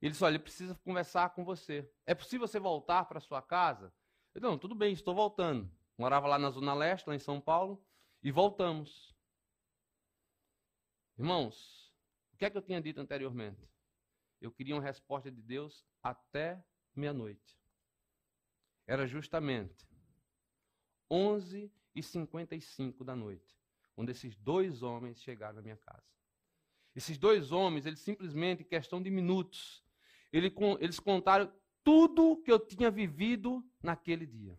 Ele disse: Olha, ele precisa conversar com você. É possível você voltar para sua casa? Eu disse, não, tudo bem, estou voltando. Morava lá na Zona Leste, lá em São Paulo, e voltamos. Irmãos, o que é que eu tinha dito anteriormente? Eu queria uma resposta de Deus até meia-noite. Era justamente 11 e 55 da noite, quando esses dois homens chegaram na minha casa. Esses dois homens, eles simplesmente, em questão de minutos, eles contaram tudo que eu tinha vivido naquele dia.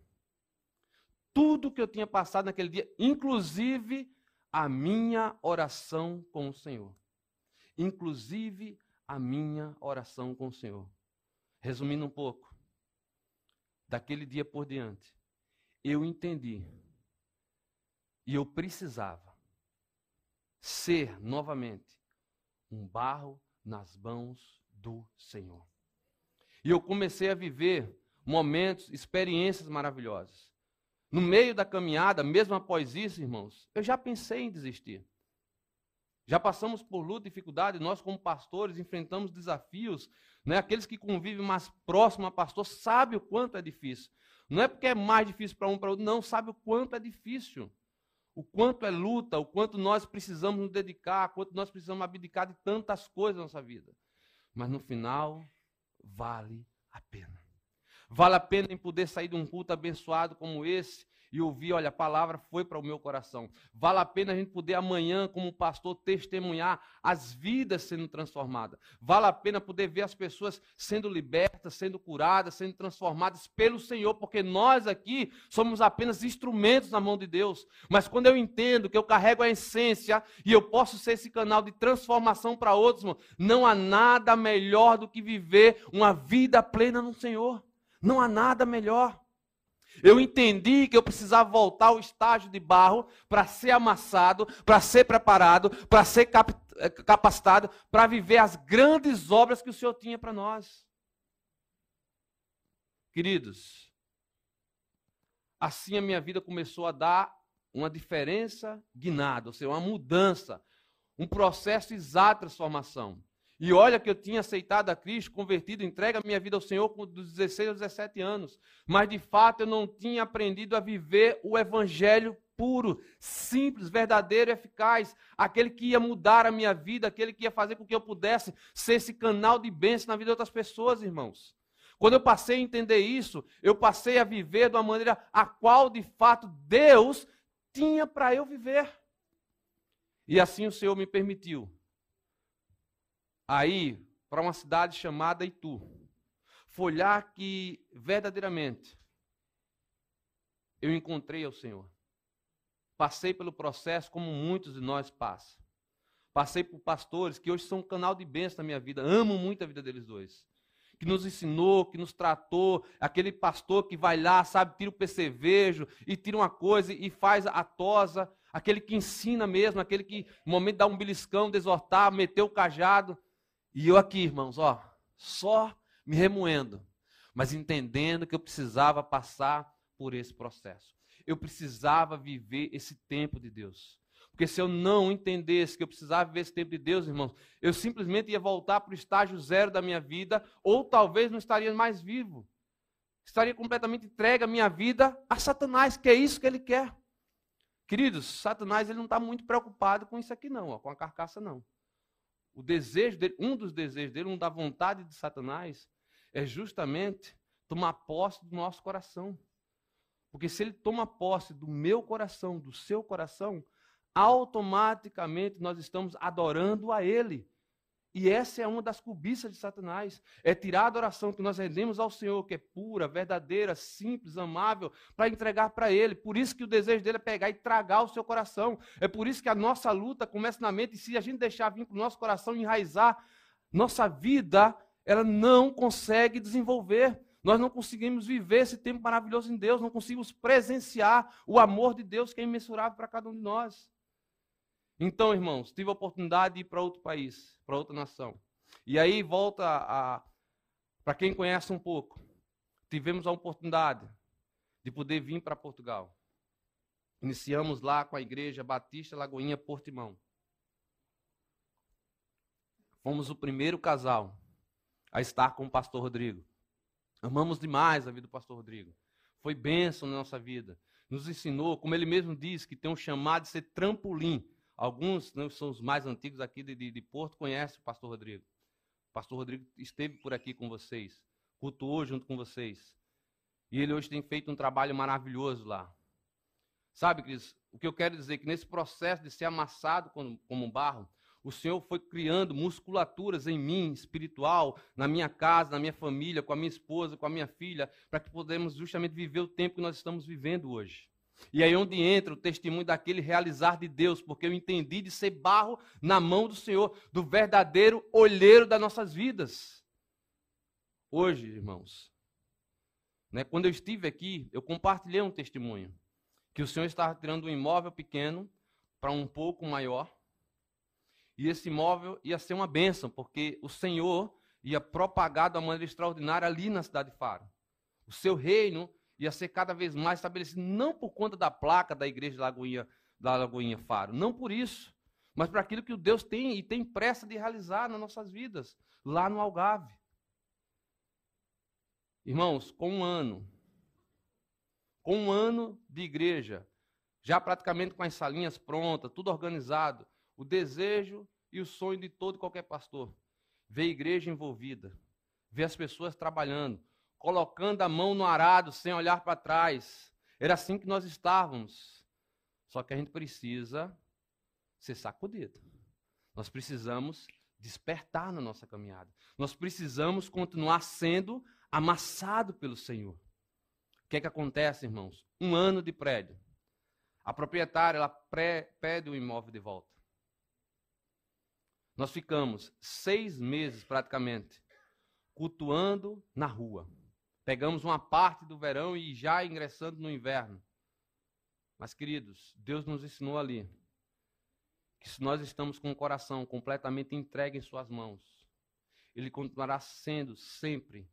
Tudo que eu tinha passado naquele dia, inclusive a minha oração com o Senhor. Inclusive a minha oração com o Senhor. Resumindo um pouco, daquele dia por diante, eu entendi e eu precisava ser novamente um barro nas mãos do Senhor. E eu comecei a viver momentos, experiências maravilhosas. No meio da caminhada, mesmo após isso, irmãos, eu já pensei em desistir. Já passamos por luta e dificuldade, nós como pastores enfrentamos desafios, né? Aqueles que convivem mais próximo a pastor sabem o quanto é difícil. Não é porque é mais difícil para um para outro, não, sabe o quanto é difícil. O quanto é luta, o quanto nós precisamos nos dedicar, o quanto nós precisamos abdicar de tantas coisas na nossa vida. Mas no final, vale. Vale a pena em poder sair de um culto abençoado como esse e ouvir, olha, a palavra foi para o meu coração. Vale a pena a gente poder amanhã, como pastor, testemunhar as vidas sendo transformadas. Vale a pena poder ver as pessoas sendo libertas, sendo curadas, sendo transformadas pelo Senhor, porque nós aqui somos apenas instrumentos na mão de Deus. Mas quando eu entendo que eu carrego a essência e eu posso ser esse canal de transformação para outros, não há nada melhor do que viver uma vida plena no Senhor. Não há nada melhor. Eu entendi que eu precisava voltar ao estágio de barro para ser amassado, para ser preparado, para ser cap eh, capacitado, para viver as grandes obras que o Senhor tinha para nós. Queridos, assim a minha vida começou a dar uma diferença guinada, ou seja, uma mudança, um processo exato de transformação. E olha que eu tinha aceitado a Cristo, convertido, entregue a minha vida ao Senhor dos 16 aos 17 anos. Mas de fato eu não tinha aprendido a viver o evangelho puro, simples, verdadeiro e eficaz. Aquele que ia mudar a minha vida, aquele que ia fazer com que eu pudesse ser esse canal de bênção na vida de outras pessoas, irmãos. Quando eu passei a entender isso, eu passei a viver de uma maneira a qual de fato Deus tinha para eu viver. E assim o Senhor me permitiu aí para uma cidade chamada Itu. Foi lá que verdadeiramente eu encontrei o Senhor. Passei pelo processo como muitos de nós passam. Passei por pastores que hoje são um canal de bênção na minha vida. Amo muito a vida deles dois. Que nos ensinou, que nos tratou. Aquele pastor que vai lá, sabe, tira o percevejo e tira uma coisa e faz a tosa. Aquele que ensina mesmo, aquele que no momento dá um beliscão, desortar, meter o cajado. E eu aqui, irmãos, ó, só me remoendo, mas entendendo que eu precisava passar por esse processo. Eu precisava viver esse tempo de Deus. Porque se eu não entendesse que eu precisava viver esse tempo de Deus, irmãos, eu simplesmente ia voltar para o estágio zero da minha vida, ou talvez não estaria mais vivo. Estaria completamente entregue a minha vida a Satanás, que é isso que ele quer. Queridos, Satanás ele não está muito preocupado com isso aqui, não, ó, com a carcaça, não. O desejo dele, um dos desejos dele, um da vontade de Satanás, é justamente tomar posse do nosso coração. Porque se ele toma posse do meu coração, do seu coração, automaticamente nós estamos adorando a ele. E essa é uma das cobiças de Satanás. É tirar a adoração que nós rendemos ao Senhor, que é pura, verdadeira, simples, amável, para entregar para Ele. Por isso que o desejo dele é pegar e tragar o seu coração. É por isso que a nossa luta começa na mente. E se a gente deixar vir para o nosso coração enraizar, nossa vida, ela não consegue desenvolver. Nós não conseguimos viver esse tempo maravilhoso em Deus, não conseguimos presenciar o amor de Deus que é imensurável para cada um de nós. Então, irmãos, tive a oportunidade de ir para outro país, para outra nação. E aí volta a. Para quem conhece um pouco, tivemos a oportunidade de poder vir para Portugal. Iniciamos lá com a igreja Batista Lagoinha Portimão. Fomos o primeiro casal a estar com o pastor Rodrigo. Amamos demais a vida do pastor Rodrigo. Foi bênção na nossa vida. Nos ensinou, como ele mesmo disse, que tem um chamado de ser trampolim. Alguns, não são os mais antigos aqui de, de, Porto, conhecem o pastor Rodrigo. O pastor Rodrigo esteve por aqui com vocês, cultuou junto com vocês. E ele hoje tem feito um trabalho maravilhoso lá. Sabe, Cris, o que eu quero dizer é que nesse processo de ser amassado como, como um barro, o Senhor foi criando musculaturas em mim, espiritual, na minha casa, na minha família, com a minha esposa, com a minha filha, para que podemos justamente viver o tempo que nós estamos vivendo hoje. E aí onde entra o testemunho daquele realizar de Deus, porque eu entendi de ser barro na mão do Senhor, do verdadeiro olheiro das nossas vidas. Hoje, irmãos, né, quando eu estive aqui, eu compartilhei um testemunho que o Senhor estava tirando um imóvel pequeno para um pouco maior. E esse imóvel ia ser uma bênção, porque o Senhor ia propagar de uma maneira extraordinária ali na cidade de Faro. O seu reino ia ser cada vez mais estabelecido, não por conta da placa da igreja de Lagoinha, da Lagoinha Faro, não por isso, mas para aquilo que o Deus tem e tem pressa de realizar nas nossas vidas, lá no Algarve. Irmãos, com um ano, com um ano de igreja, já praticamente com as salinhas prontas, tudo organizado, o desejo e o sonho de todo e qualquer pastor. Ver a igreja envolvida, ver as pessoas trabalhando, colocando a mão no arado sem olhar para trás. Era assim que nós estávamos. Só que a gente precisa ser sacudido. Nós precisamos despertar na nossa caminhada. Nós precisamos continuar sendo amassado pelo Senhor. O que é que acontece, irmãos? Um ano de prédio. A proprietária ela pré, pede o imóvel de volta. Nós ficamos seis meses praticamente cultuando na rua. Pegamos uma parte do verão e já ingressando no inverno. Mas, queridos, Deus nos ensinou ali que se nós estamos com o coração completamente entregue em Suas mãos, Ele continuará sendo sempre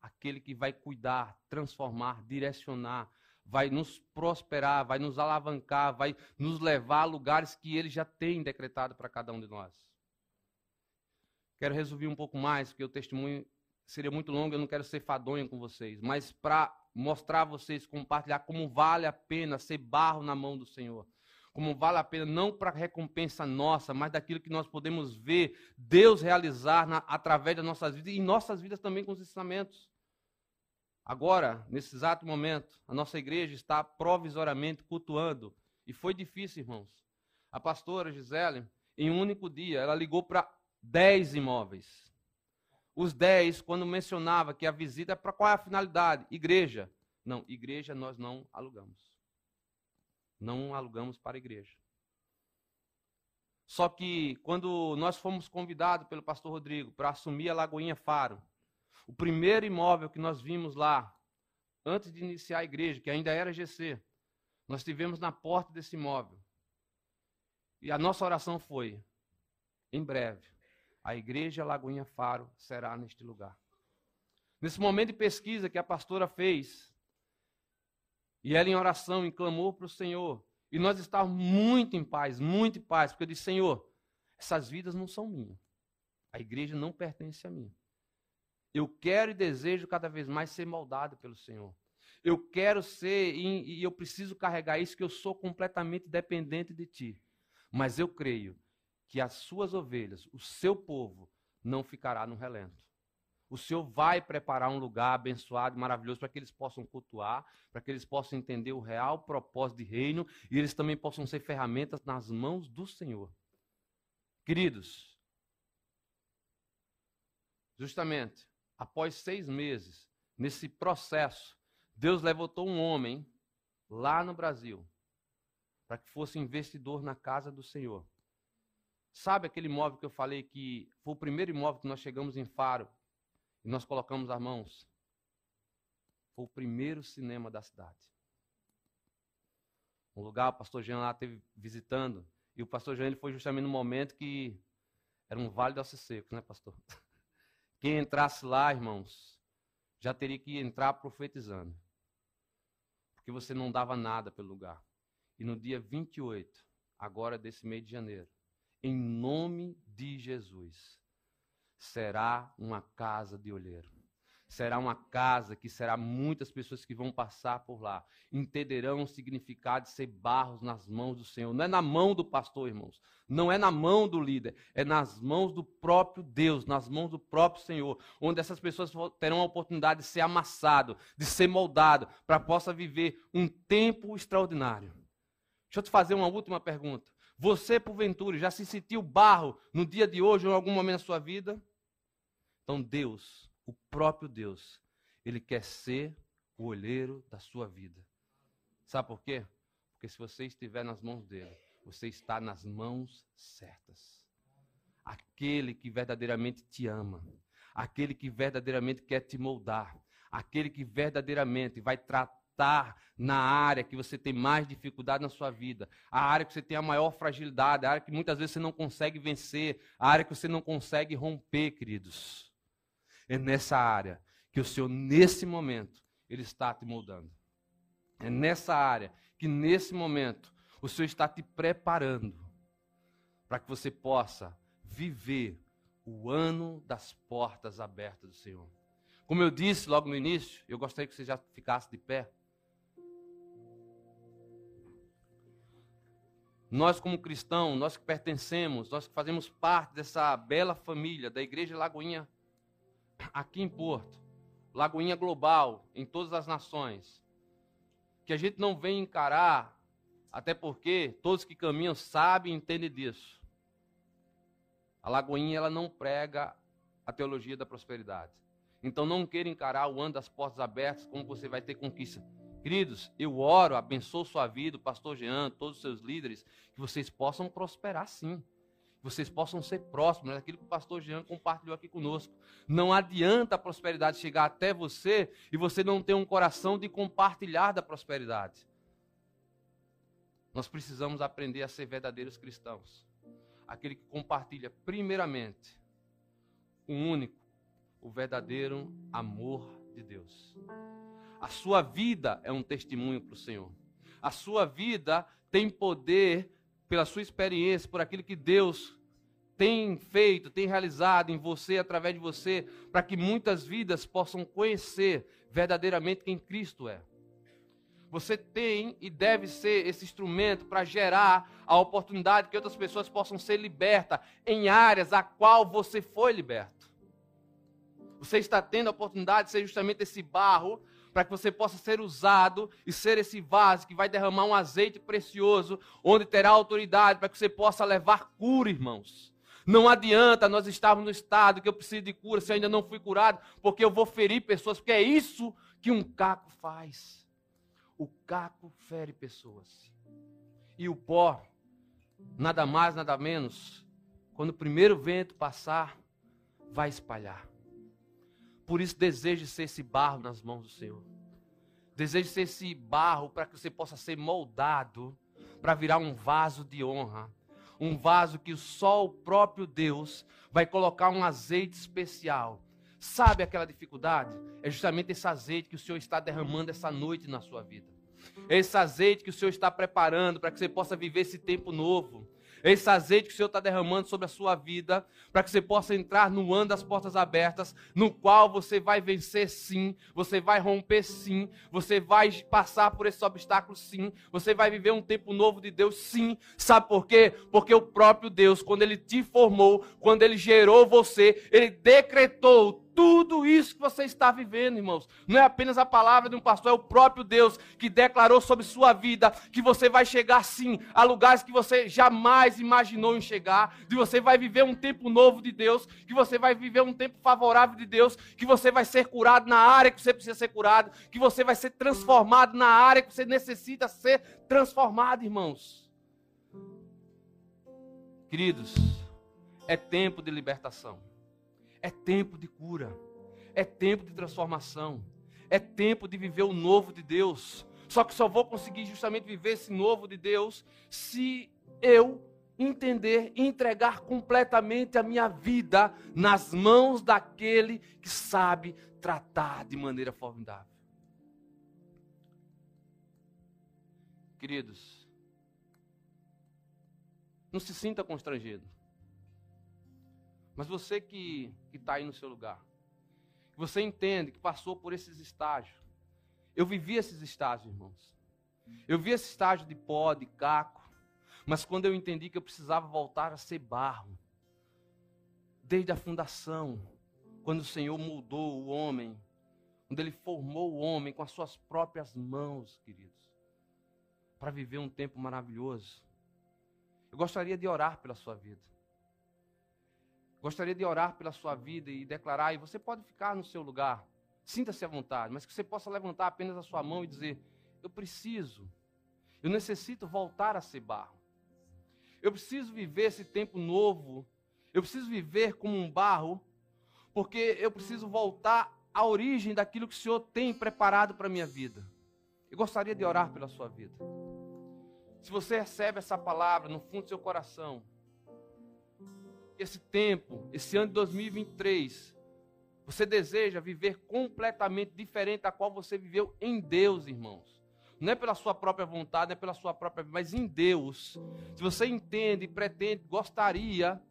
aquele que vai cuidar, transformar, direcionar, vai nos prosperar, vai nos alavancar, vai nos levar a lugares que Ele já tem decretado para cada um de nós. Quero resumir um pouco mais, porque o testemunho seria muito longo, eu não quero ser fadonha com vocês, mas para mostrar a vocês, compartilhar como vale a pena ser barro na mão do Senhor. Como vale a pena, não para recompensa nossa, mas daquilo que nós podemos ver Deus realizar na, através das nossas vidas e nossas vidas também com os ensinamentos. Agora, nesse exato momento, a nossa igreja está provisoriamente cultuando. E foi difícil, irmãos. A pastora Gisele, em um único dia, ela ligou para dez imóveis. Os dez, quando mencionava que a visita é para qual é a finalidade? Igreja. Não, igreja nós não alugamos. Não alugamos para igreja. Só que quando nós fomos convidados pelo pastor Rodrigo para assumir a Lagoinha Faro, o primeiro imóvel que nós vimos lá, antes de iniciar a igreja, que ainda era GC, nós estivemos na porta desse imóvel. E a nossa oração foi: em breve, a igreja Lagoinha Faro será neste lugar. Nesse momento de pesquisa que a pastora fez, e ela em oração, em clamor para o Senhor, e nós estávamos muito em paz, muito em paz, porque eu disse: Senhor, essas vidas não são minhas. A igreja não pertence a mim. Eu quero e desejo cada vez mais ser moldado pelo Senhor. Eu quero ser e eu preciso carregar isso que eu sou completamente dependente de ti. Mas eu creio que as suas ovelhas, o seu povo, não ficará no relento. O Senhor vai preparar um lugar abençoado maravilhoso para que eles possam cultuar, para que eles possam entender o real propósito de reino e eles também possam ser ferramentas nas mãos do Senhor. Queridos, justamente após seis meses, nesse processo, Deus levantou um homem lá no Brasil para que fosse investidor na casa do Senhor. Sabe aquele imóvel que eu falei que foi o primeiro imóvel que nós chegamos em Faro e nós colocamos as mãos? Foi o primeiro cinema da cidade. Um lugar, o pastor Jean lá esteve visitando, e o pastor Jean ele foi justamente no momento que era um vale de ossos secos, né, pastor? Quem entrasse lá, irmãos, já teria que entrar profetizando. porque você não dava nada pelo lugar. E no dia 28, agora desse mês de janeiro, em nome de Jesus, será uma casa de olheiro. Será uma casa que será muitas pessoas que vão passar por lá. Entenderão o significado de ser barros nas mãos do Senhor. Não é na mão do pastor, irmãos. Não é na mão do líder. É nas mãos do próprio Deus, nas mãos do próprio Senhor. Onde essas pessoas terão a oportunidade de ser amassado, de ser moldado, para possa viver um tempo extraordinário. Deixa eu te fazer uma última pergunta. Você, porventura, já se sentiu barro no dia de hoje ou em algum momento da sua vida? Então, Deus, o próprio Deus, Ele quer ser o olheiro da sua vida. Sabe por quê? Porque se você estiver nas mãos dele, você está nas mãos certas. Aquele que verdadeiramente te ama, aquele que verdadeiramente quer te moldar, aquele que verdadeiramente vai tratar na área que você tem mais dificuldade na sua vida, a área que você tem a maior fragilidade, a área que muitas vezes você não consegue vencer, a área que você não consegue romper, queridos. É nessa área que o Senhor, nesse momento, Ele está te moldando. É nessa área que, nesse momento, o Senhor está te preparando para que você possa viver o ano das portas abertas do Senhor. Como eu disse logo no início, eu gostaria que você já ficasse de pé. Nós, como cristãos, nós que pertencemos, nós que fazemos parte dessa bela família da Igreja Lagoinha aqui em Porto, Lagoinha Global, em todas as nações, que a gente não vem encarar, até porque todos que caminham sabem e entendem disso. A Lagoinha ela não prega a teologia da prosperidade. Então não queira encarar o ano das portas abertas como você vai ter conquista. Queridos, eu oro, abençoo sua vida, o pastor Jean, todos os seus líderes, que vocês possam prosperar sim vocês possam ser próximos, daquilo que o pastor Jean compartilhou aqui conosco. Não adianta a prosperidade chegar até você e você não ter um coração de compartilhar da prosperidade. Nós precisamos aprender a ser verdadeiros cristãos. Aquele que compartilha, primeiramente, o único, o verdadeiro amor de Deus. A sua vida é um testemunho para o Senhor. A sua vida tem poder pela sua experiência, por aquilo que Deus tem feito, tem realizado em você, através de você, para que muitas vidas possam conhecer verdadeiramente quem Cristo é. Você tem e deve ser esse instrumento para gerar a oportunidade que outras pessoas possam ser libertas em áreas a qual você foi liberto. Você está tendo a oportunidade de ser justamente esse barro para que você possa ser usado e ser esse vaso que vai derramar um azeite precioso, onde terá autoridade para que você possa levar cura, irmãos. Não adianta nós estarmos no estado que eu preciso de cura se eu ainda não fui curado, porque eu vou ferir pessoas, porque é isso que um caco faz. O caco fere pessoas. E o pó, nada mais, nada menos, quando o primeiro vento passar, vai espalhar. Por isso, deseje ser esse barro nas mãos do Senhor. Deseje ser esse barro para que você possa ser moldado para virar um vaso de honra. Um vaso que só o próprio Deus vai colocar um azeite especial. Sabe aquela dificuldade? É justamente esse azeite que o Senhor está derramando essa noite na sua vida. É esse azeite que o Senhor está preparando para que você possa viver esse tempo novo esse azeite que o Senhor está derramando sobre a sua vida, para que você possa entrar no ano das portas abertas, no qual você vai vencer sim, você vai romper sim, você vai passar por esses obstáculos sim, você vai viver um tempo novo de Deus sim. Sabe por quê? Porque o próprio Deus, quando Ele te formou, quando Ele gerou você, Ele decretou tudo isso que você está vivendo, irmãos. Não é apenas a palavra de um pastor, é o próprio Deus que declarou sobre sua vida que você vai chegar sim a lugares que você jamais imaginou em chegar, de você vai viver um tempo novo de Deus, que você vai viver um tempo favorável de Deus, que você vai ser curado na área que você precisa ser curado, que você vai ser transformado na área que você necessita ser transformado, irmãos. Queridos, é tempo de libertação. É tempo de cura. É tempo de transformação. É tempo de viver o novo de Deus. Só que só vou conseguir justamente viver esse novo de Deus se eu entender e entregar completamente a minha vida nas mãos daquele que sabe tratar de maneira formidável. queridos, não se sinta constrangido. Mas você que está aí no seu lugar, você entende que passou por esses estágios. Eu vivi esses estágios, irmãos. Eu vi esse estágio de pó, de caco. Mas quando eu entendi que eu precisava voltar a ser barro, desde a fundação, quando o Senhor moldou o homem, quando Ele formou o homem com as suas próprias mãos, queridos, para viver um tempo maravilhoso. Eu gostaria de orar pela sua vida. Gostaria de orar pela sua vida e declarar, e você pode ficar no seu lugar, sinta-se à vontade, mas que você possa levantar apenas a sua mão e dizer: Eu preciso, eu necessito voltar a ser barro. Eu preciso viver esse tempo novo, eu preciso viver como um barro, porque eu preciso voltar à origem daquilo que o Senhor tem preparado para a minha vida. Eu gostaria de orar pela sua vida. Se você recebe essa palavra no fundo do seu coração, esse tempo, esse ano de 2023, você deseja viver completamente diferente da qual você viveu em Deus, irmãos. Não é pela sua própria vontade, é pela sua própria, mas em Deus. Se você entende, pretende, gostaria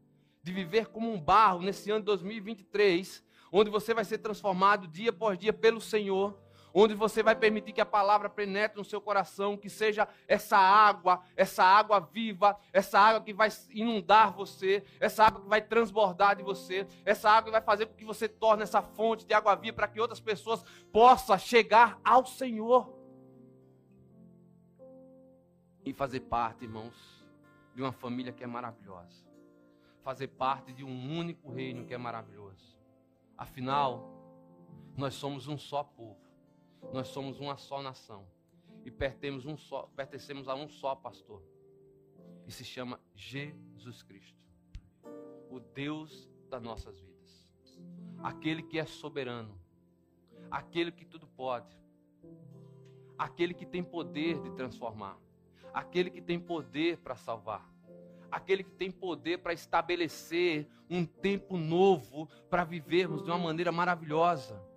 de viver como um barro nesse ano de 2023, onde você vai ser transformado dia por dia pelo Senhor, onde você vai permitir que a palavra penetre no seu coração, que seja essa água, essa água viva, essa água que vai inundar você, essa água que vai transbordar de você, essa água que vai fazer com que você torne essa fonte de água viva para que outras pessoas possam chegar ao Senhor. E fazer parte, irmãos, de uma família que é maravilhosa. Fazer parte de um único reino que é maravilhoso. Afinal, nós somos um só povo nós somos uma só nação. E pertencemos, um só, pertencemos a um só pastor. E se chama Jesus Cristo, o Deus das nossas vidas, aquele que é soberano, aquele que tudo pode, aquele que tem poder de transformar, aquele que tem poder para salvar, aquele que tem poder para estabelecer um tempo novo para vivermos de uma maneira maravilhosa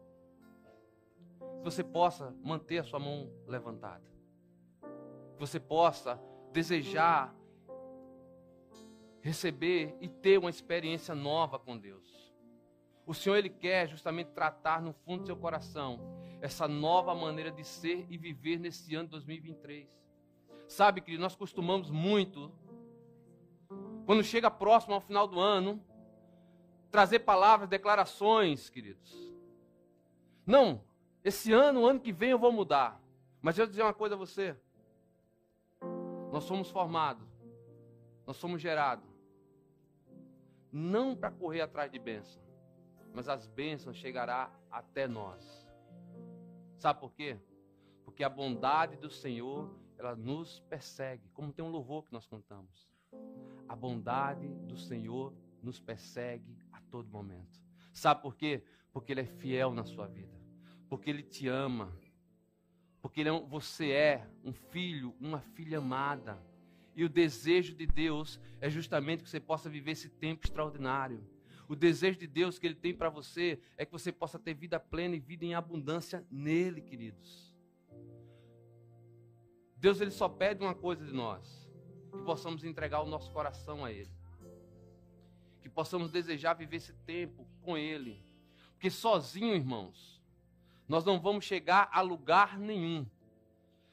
que você possa manter a sua mão levantada. Que você possa desejar receber e ter uma experiência nova com Deus. O Senhor ele quer justamente tratar no fundo do seu coração essa nova maneira de ser e viver nesse ano de 2023. Sabe que nós costumamos muito quando chega próximo ao final do ano trazer palavras, declarações, queridos. Não, esse ano, o ano que vem eu vou mudar. Mas eu vou dizer uma coisa a você. Nós somos formados. Nós somos gerados. Não para correr atrás de bênção. Mas as bênçãos chegará até nós. Sabe por quê? Porque a bondade do Senhor, ela nos persegue. Como tem um louvor que nós cantamos. A bondade do Senhor nos persegue a todo momento. Sabe por quê? Porque Ele é fiel na sua vida porque Ele te ama, porque é um, você é um filho, uma filha amada. E o desejo de Deus é justamente que você possa viver esse tempo extraordinário. O desejo de Deus que Ele tem para você é que você possa ter vida plena e vida em abundância nele, queridos. Deus ele só pede uma coisa de nós: que possamos entregar o nosso coração a Ele, que possamos desejar viver esse tempo com Ele, porque sozinho, irmãos, nós não vamos chegar a lugar nenhum.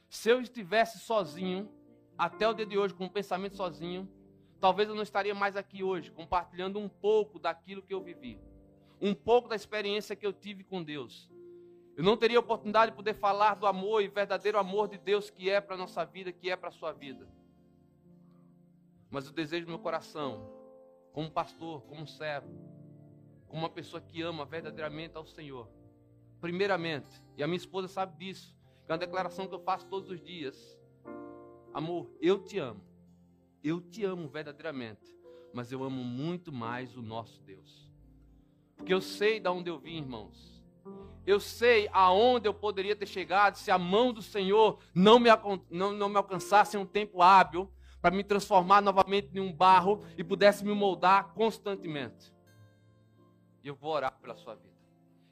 Se eu estivesse sozinho, até o dia de hoje, com o pensamento sozinho, talvez eu não estaria mais aqui hoje, compartilhando um pouco daquilo que eu vivi, um pouco da experiência que eu tive com Deus. Eu não teria oportunidade de poder falar do amor e verdadeiro amor de Deus que é para a nossa vida, que é para a sua vida. Mas o desejo do meu coração, como pastor, como servo, como uma pessoa que ama verdadeiramente ao Senhor, primeiramente, e a minha esposa sabe disso, é uma declaração que eu faço todos os dias. Amor, eu te amo. Eu te amo verdadeiramente, mas eu amo muito mais o nosso Deus. Porque eu sei de onde eu vim, irmãos. Eu sei aonde eu poderia ter chegado se a mão do Senhor não me, não, não me alcançasse em um tempo hábil para me transformar novamente em um barro e pudesse me moldar constantemente. E eu vou orar pela sua vida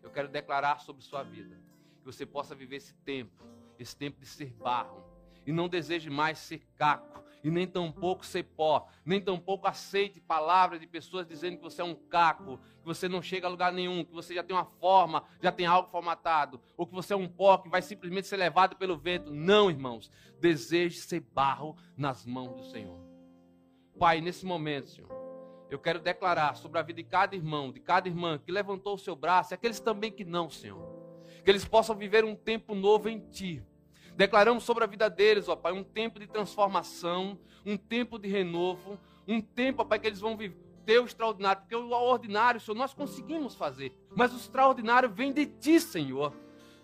eu quero declarar sobre sua vida que você possa viver esse tempo, esse tempo de ser barro, e não deseje mais ser caco e nem tampouco ser pó, nem tampouco aceite palavras de pessoas dizendo que você é um caco, que você não chega a lugar nenhum, que você já tem uma forma, já tem algo formatado, ou que você é um pó que vai simplesmente ser levado pelo vento. Não, irmãos, deseje ser barro nas mãos do Senhor. Pai, nesse momento, Senhor, eu quero declarar sobre a vida de cada irmão, de cada irmã que levantou o seu braço, e aqueles também que não, Senhor, que eles possam viver um tempo novo em Ti. Declaramos sobre a vida deles, ó Pai, um tempo de transformação, um tempo de renovo, um tempo, ó Pai, que eles vão viver. O extraordinário, porque o ordinário, Senhor, nós conseguimos fazer, mas o extraordinário vem de Ti, Senhor.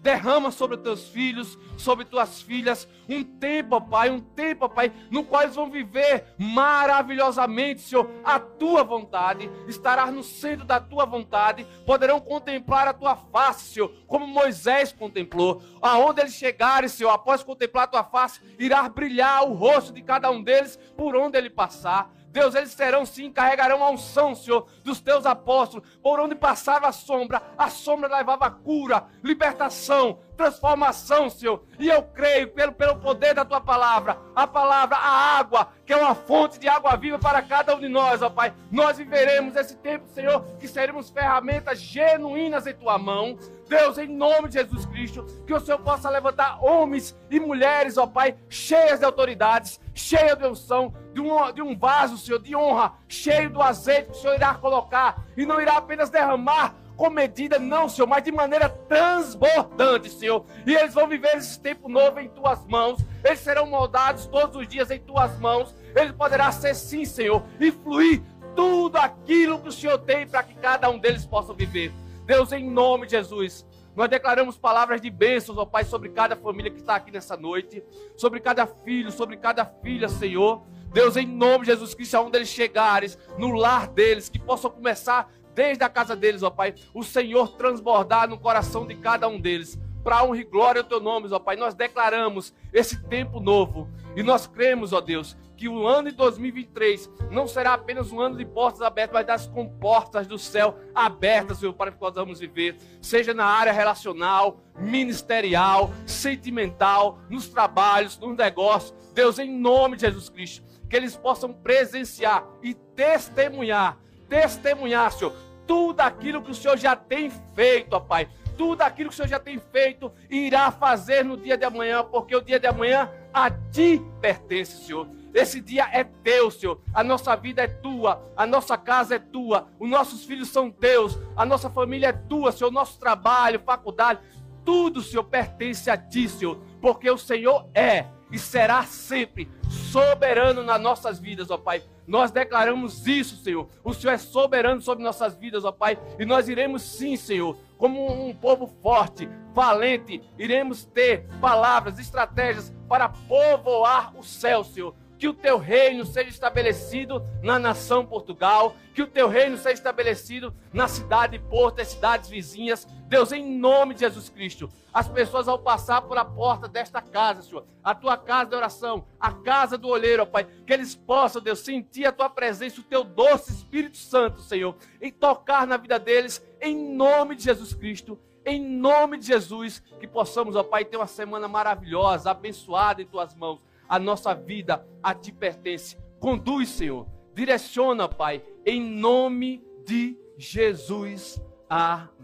Derrama sobre teus filhos, sobre tuas filhas, um tempo, Pai, um tempo, Pai, no qual eles vão viver maravilhosamente, Senhor, a tua vontade, estarás no centro da tua vontade, poderão contemplar a tua face, Senhor, como Moisés contemplou. Aonde eles chegarem, Senhor, após contemplar a tua face, irá brilhar o rosto de cada um deles por onde ele passar. Deus, eles serão sim, carregarão a unção, Senhor, dos teus apóstolos. Por onde passava a sombra, a sombra levava cura, libertação, transformação, Senhor. E eu creio, pelo, pelo poder da tua palavra, a palavra, a água, que é uma fonte de água viva para cada um de nós, ó Pai. Nós viveremos esse tempo, Senhor, que seremos ferramentas genuínas em tua mão. Deus, em nome de Jesus Cristo, que o Senhor possa levantar homens e mulheres, ó Pai, cheias de autoridades, cheias de unção, de um, de um vaso, Senhor, de honra, cheio do azeite que o Senhor irá colocar, e não irá apenas derramar com medida, não, Senhor, mas de maneira transbordante, Senhor. E eles vão viver esse tempo novo em tuas mãos, eles serão moldados todos os dias em tuas mãos, eles poderão ser, sim, Senhor, e fluir tudo aquilo que o Senhor tem para que cada um deles possa viver. Deus, em nome de Jesus, nós declaramos palavras de bênçãos, ó Pai, sobre cada família que está aqui nessa noite, sobre cada filho, sobre cada filha, Senhor. Deus, em nome de Jesus Cristo, aonde eles chegarem, no lar deles, que possam começar desde a casa deles, ó Pai, o Senhor transbordar no coração de cada um deles. Para honra e glória ao teu nome, ó Pai, nós declaramos esse tempo novo. E nós cremos, ó Deus, que o ano de 2023 não será apenas um ano de portas abertas, mas das comportas do céu abertas, Senhor, para que possamos viver, seja na área relacional, ministerial, sentimental, nos trabalhos, nos negócios. Deus, em nome de Jesus Cristo, que eles possam presenciar e testemunhar, testemunhar, Senhor, tudo aquilo que o Senhor já tem feito, ó Pai. Tudo aquilo que o Senhor já tem feito irá fazer no dia de amanhã, porque o dia de amanhã a ti pertence, Senhor. Esse dia é teu, Senhor. A nossa vida é tua, a nossa casa é tua, os nossos filhos são teus, a nossa família é tua, Senhor. Nosso trabalho, faculdade, tudo, Senhor, pertence a ti, Senhor, porque o Senhor é e será sempre soberano nas nossas vidas, ó Pai. Nós declaramos isso, Senhor. O Senhor é soberano sobre nossas vidas, ó Pai, e nós iremos sim, Senhor, como um povo forte, valente, iremos ter palavras, estratégias para povoar o céu, Senhor que o teu reino seja estabelecido na nação Portugal, que o teu reino seja estabelecido na cidade Porto, as cidades vizinhas. Deus, em nome de Jesus Cristo, as pessoas ao passar por a porta desta casa, Senhor, a tua casa de oração, a casa do olheiro, ó Pai, que eles possam, Deus, sentir a tua presença, o teu doce Espírito Santo, Senhor, e tocar na vida deles, em nome de Jesus Cristo. Em nome de Jesus, que possamos, ó Pai, ter uma semana maravilhosa, abençoada em tuas mãos a nossa vida a ti pertence. Conduz, Senhor. Direciona, Pai, em nome de Jesus. Amém.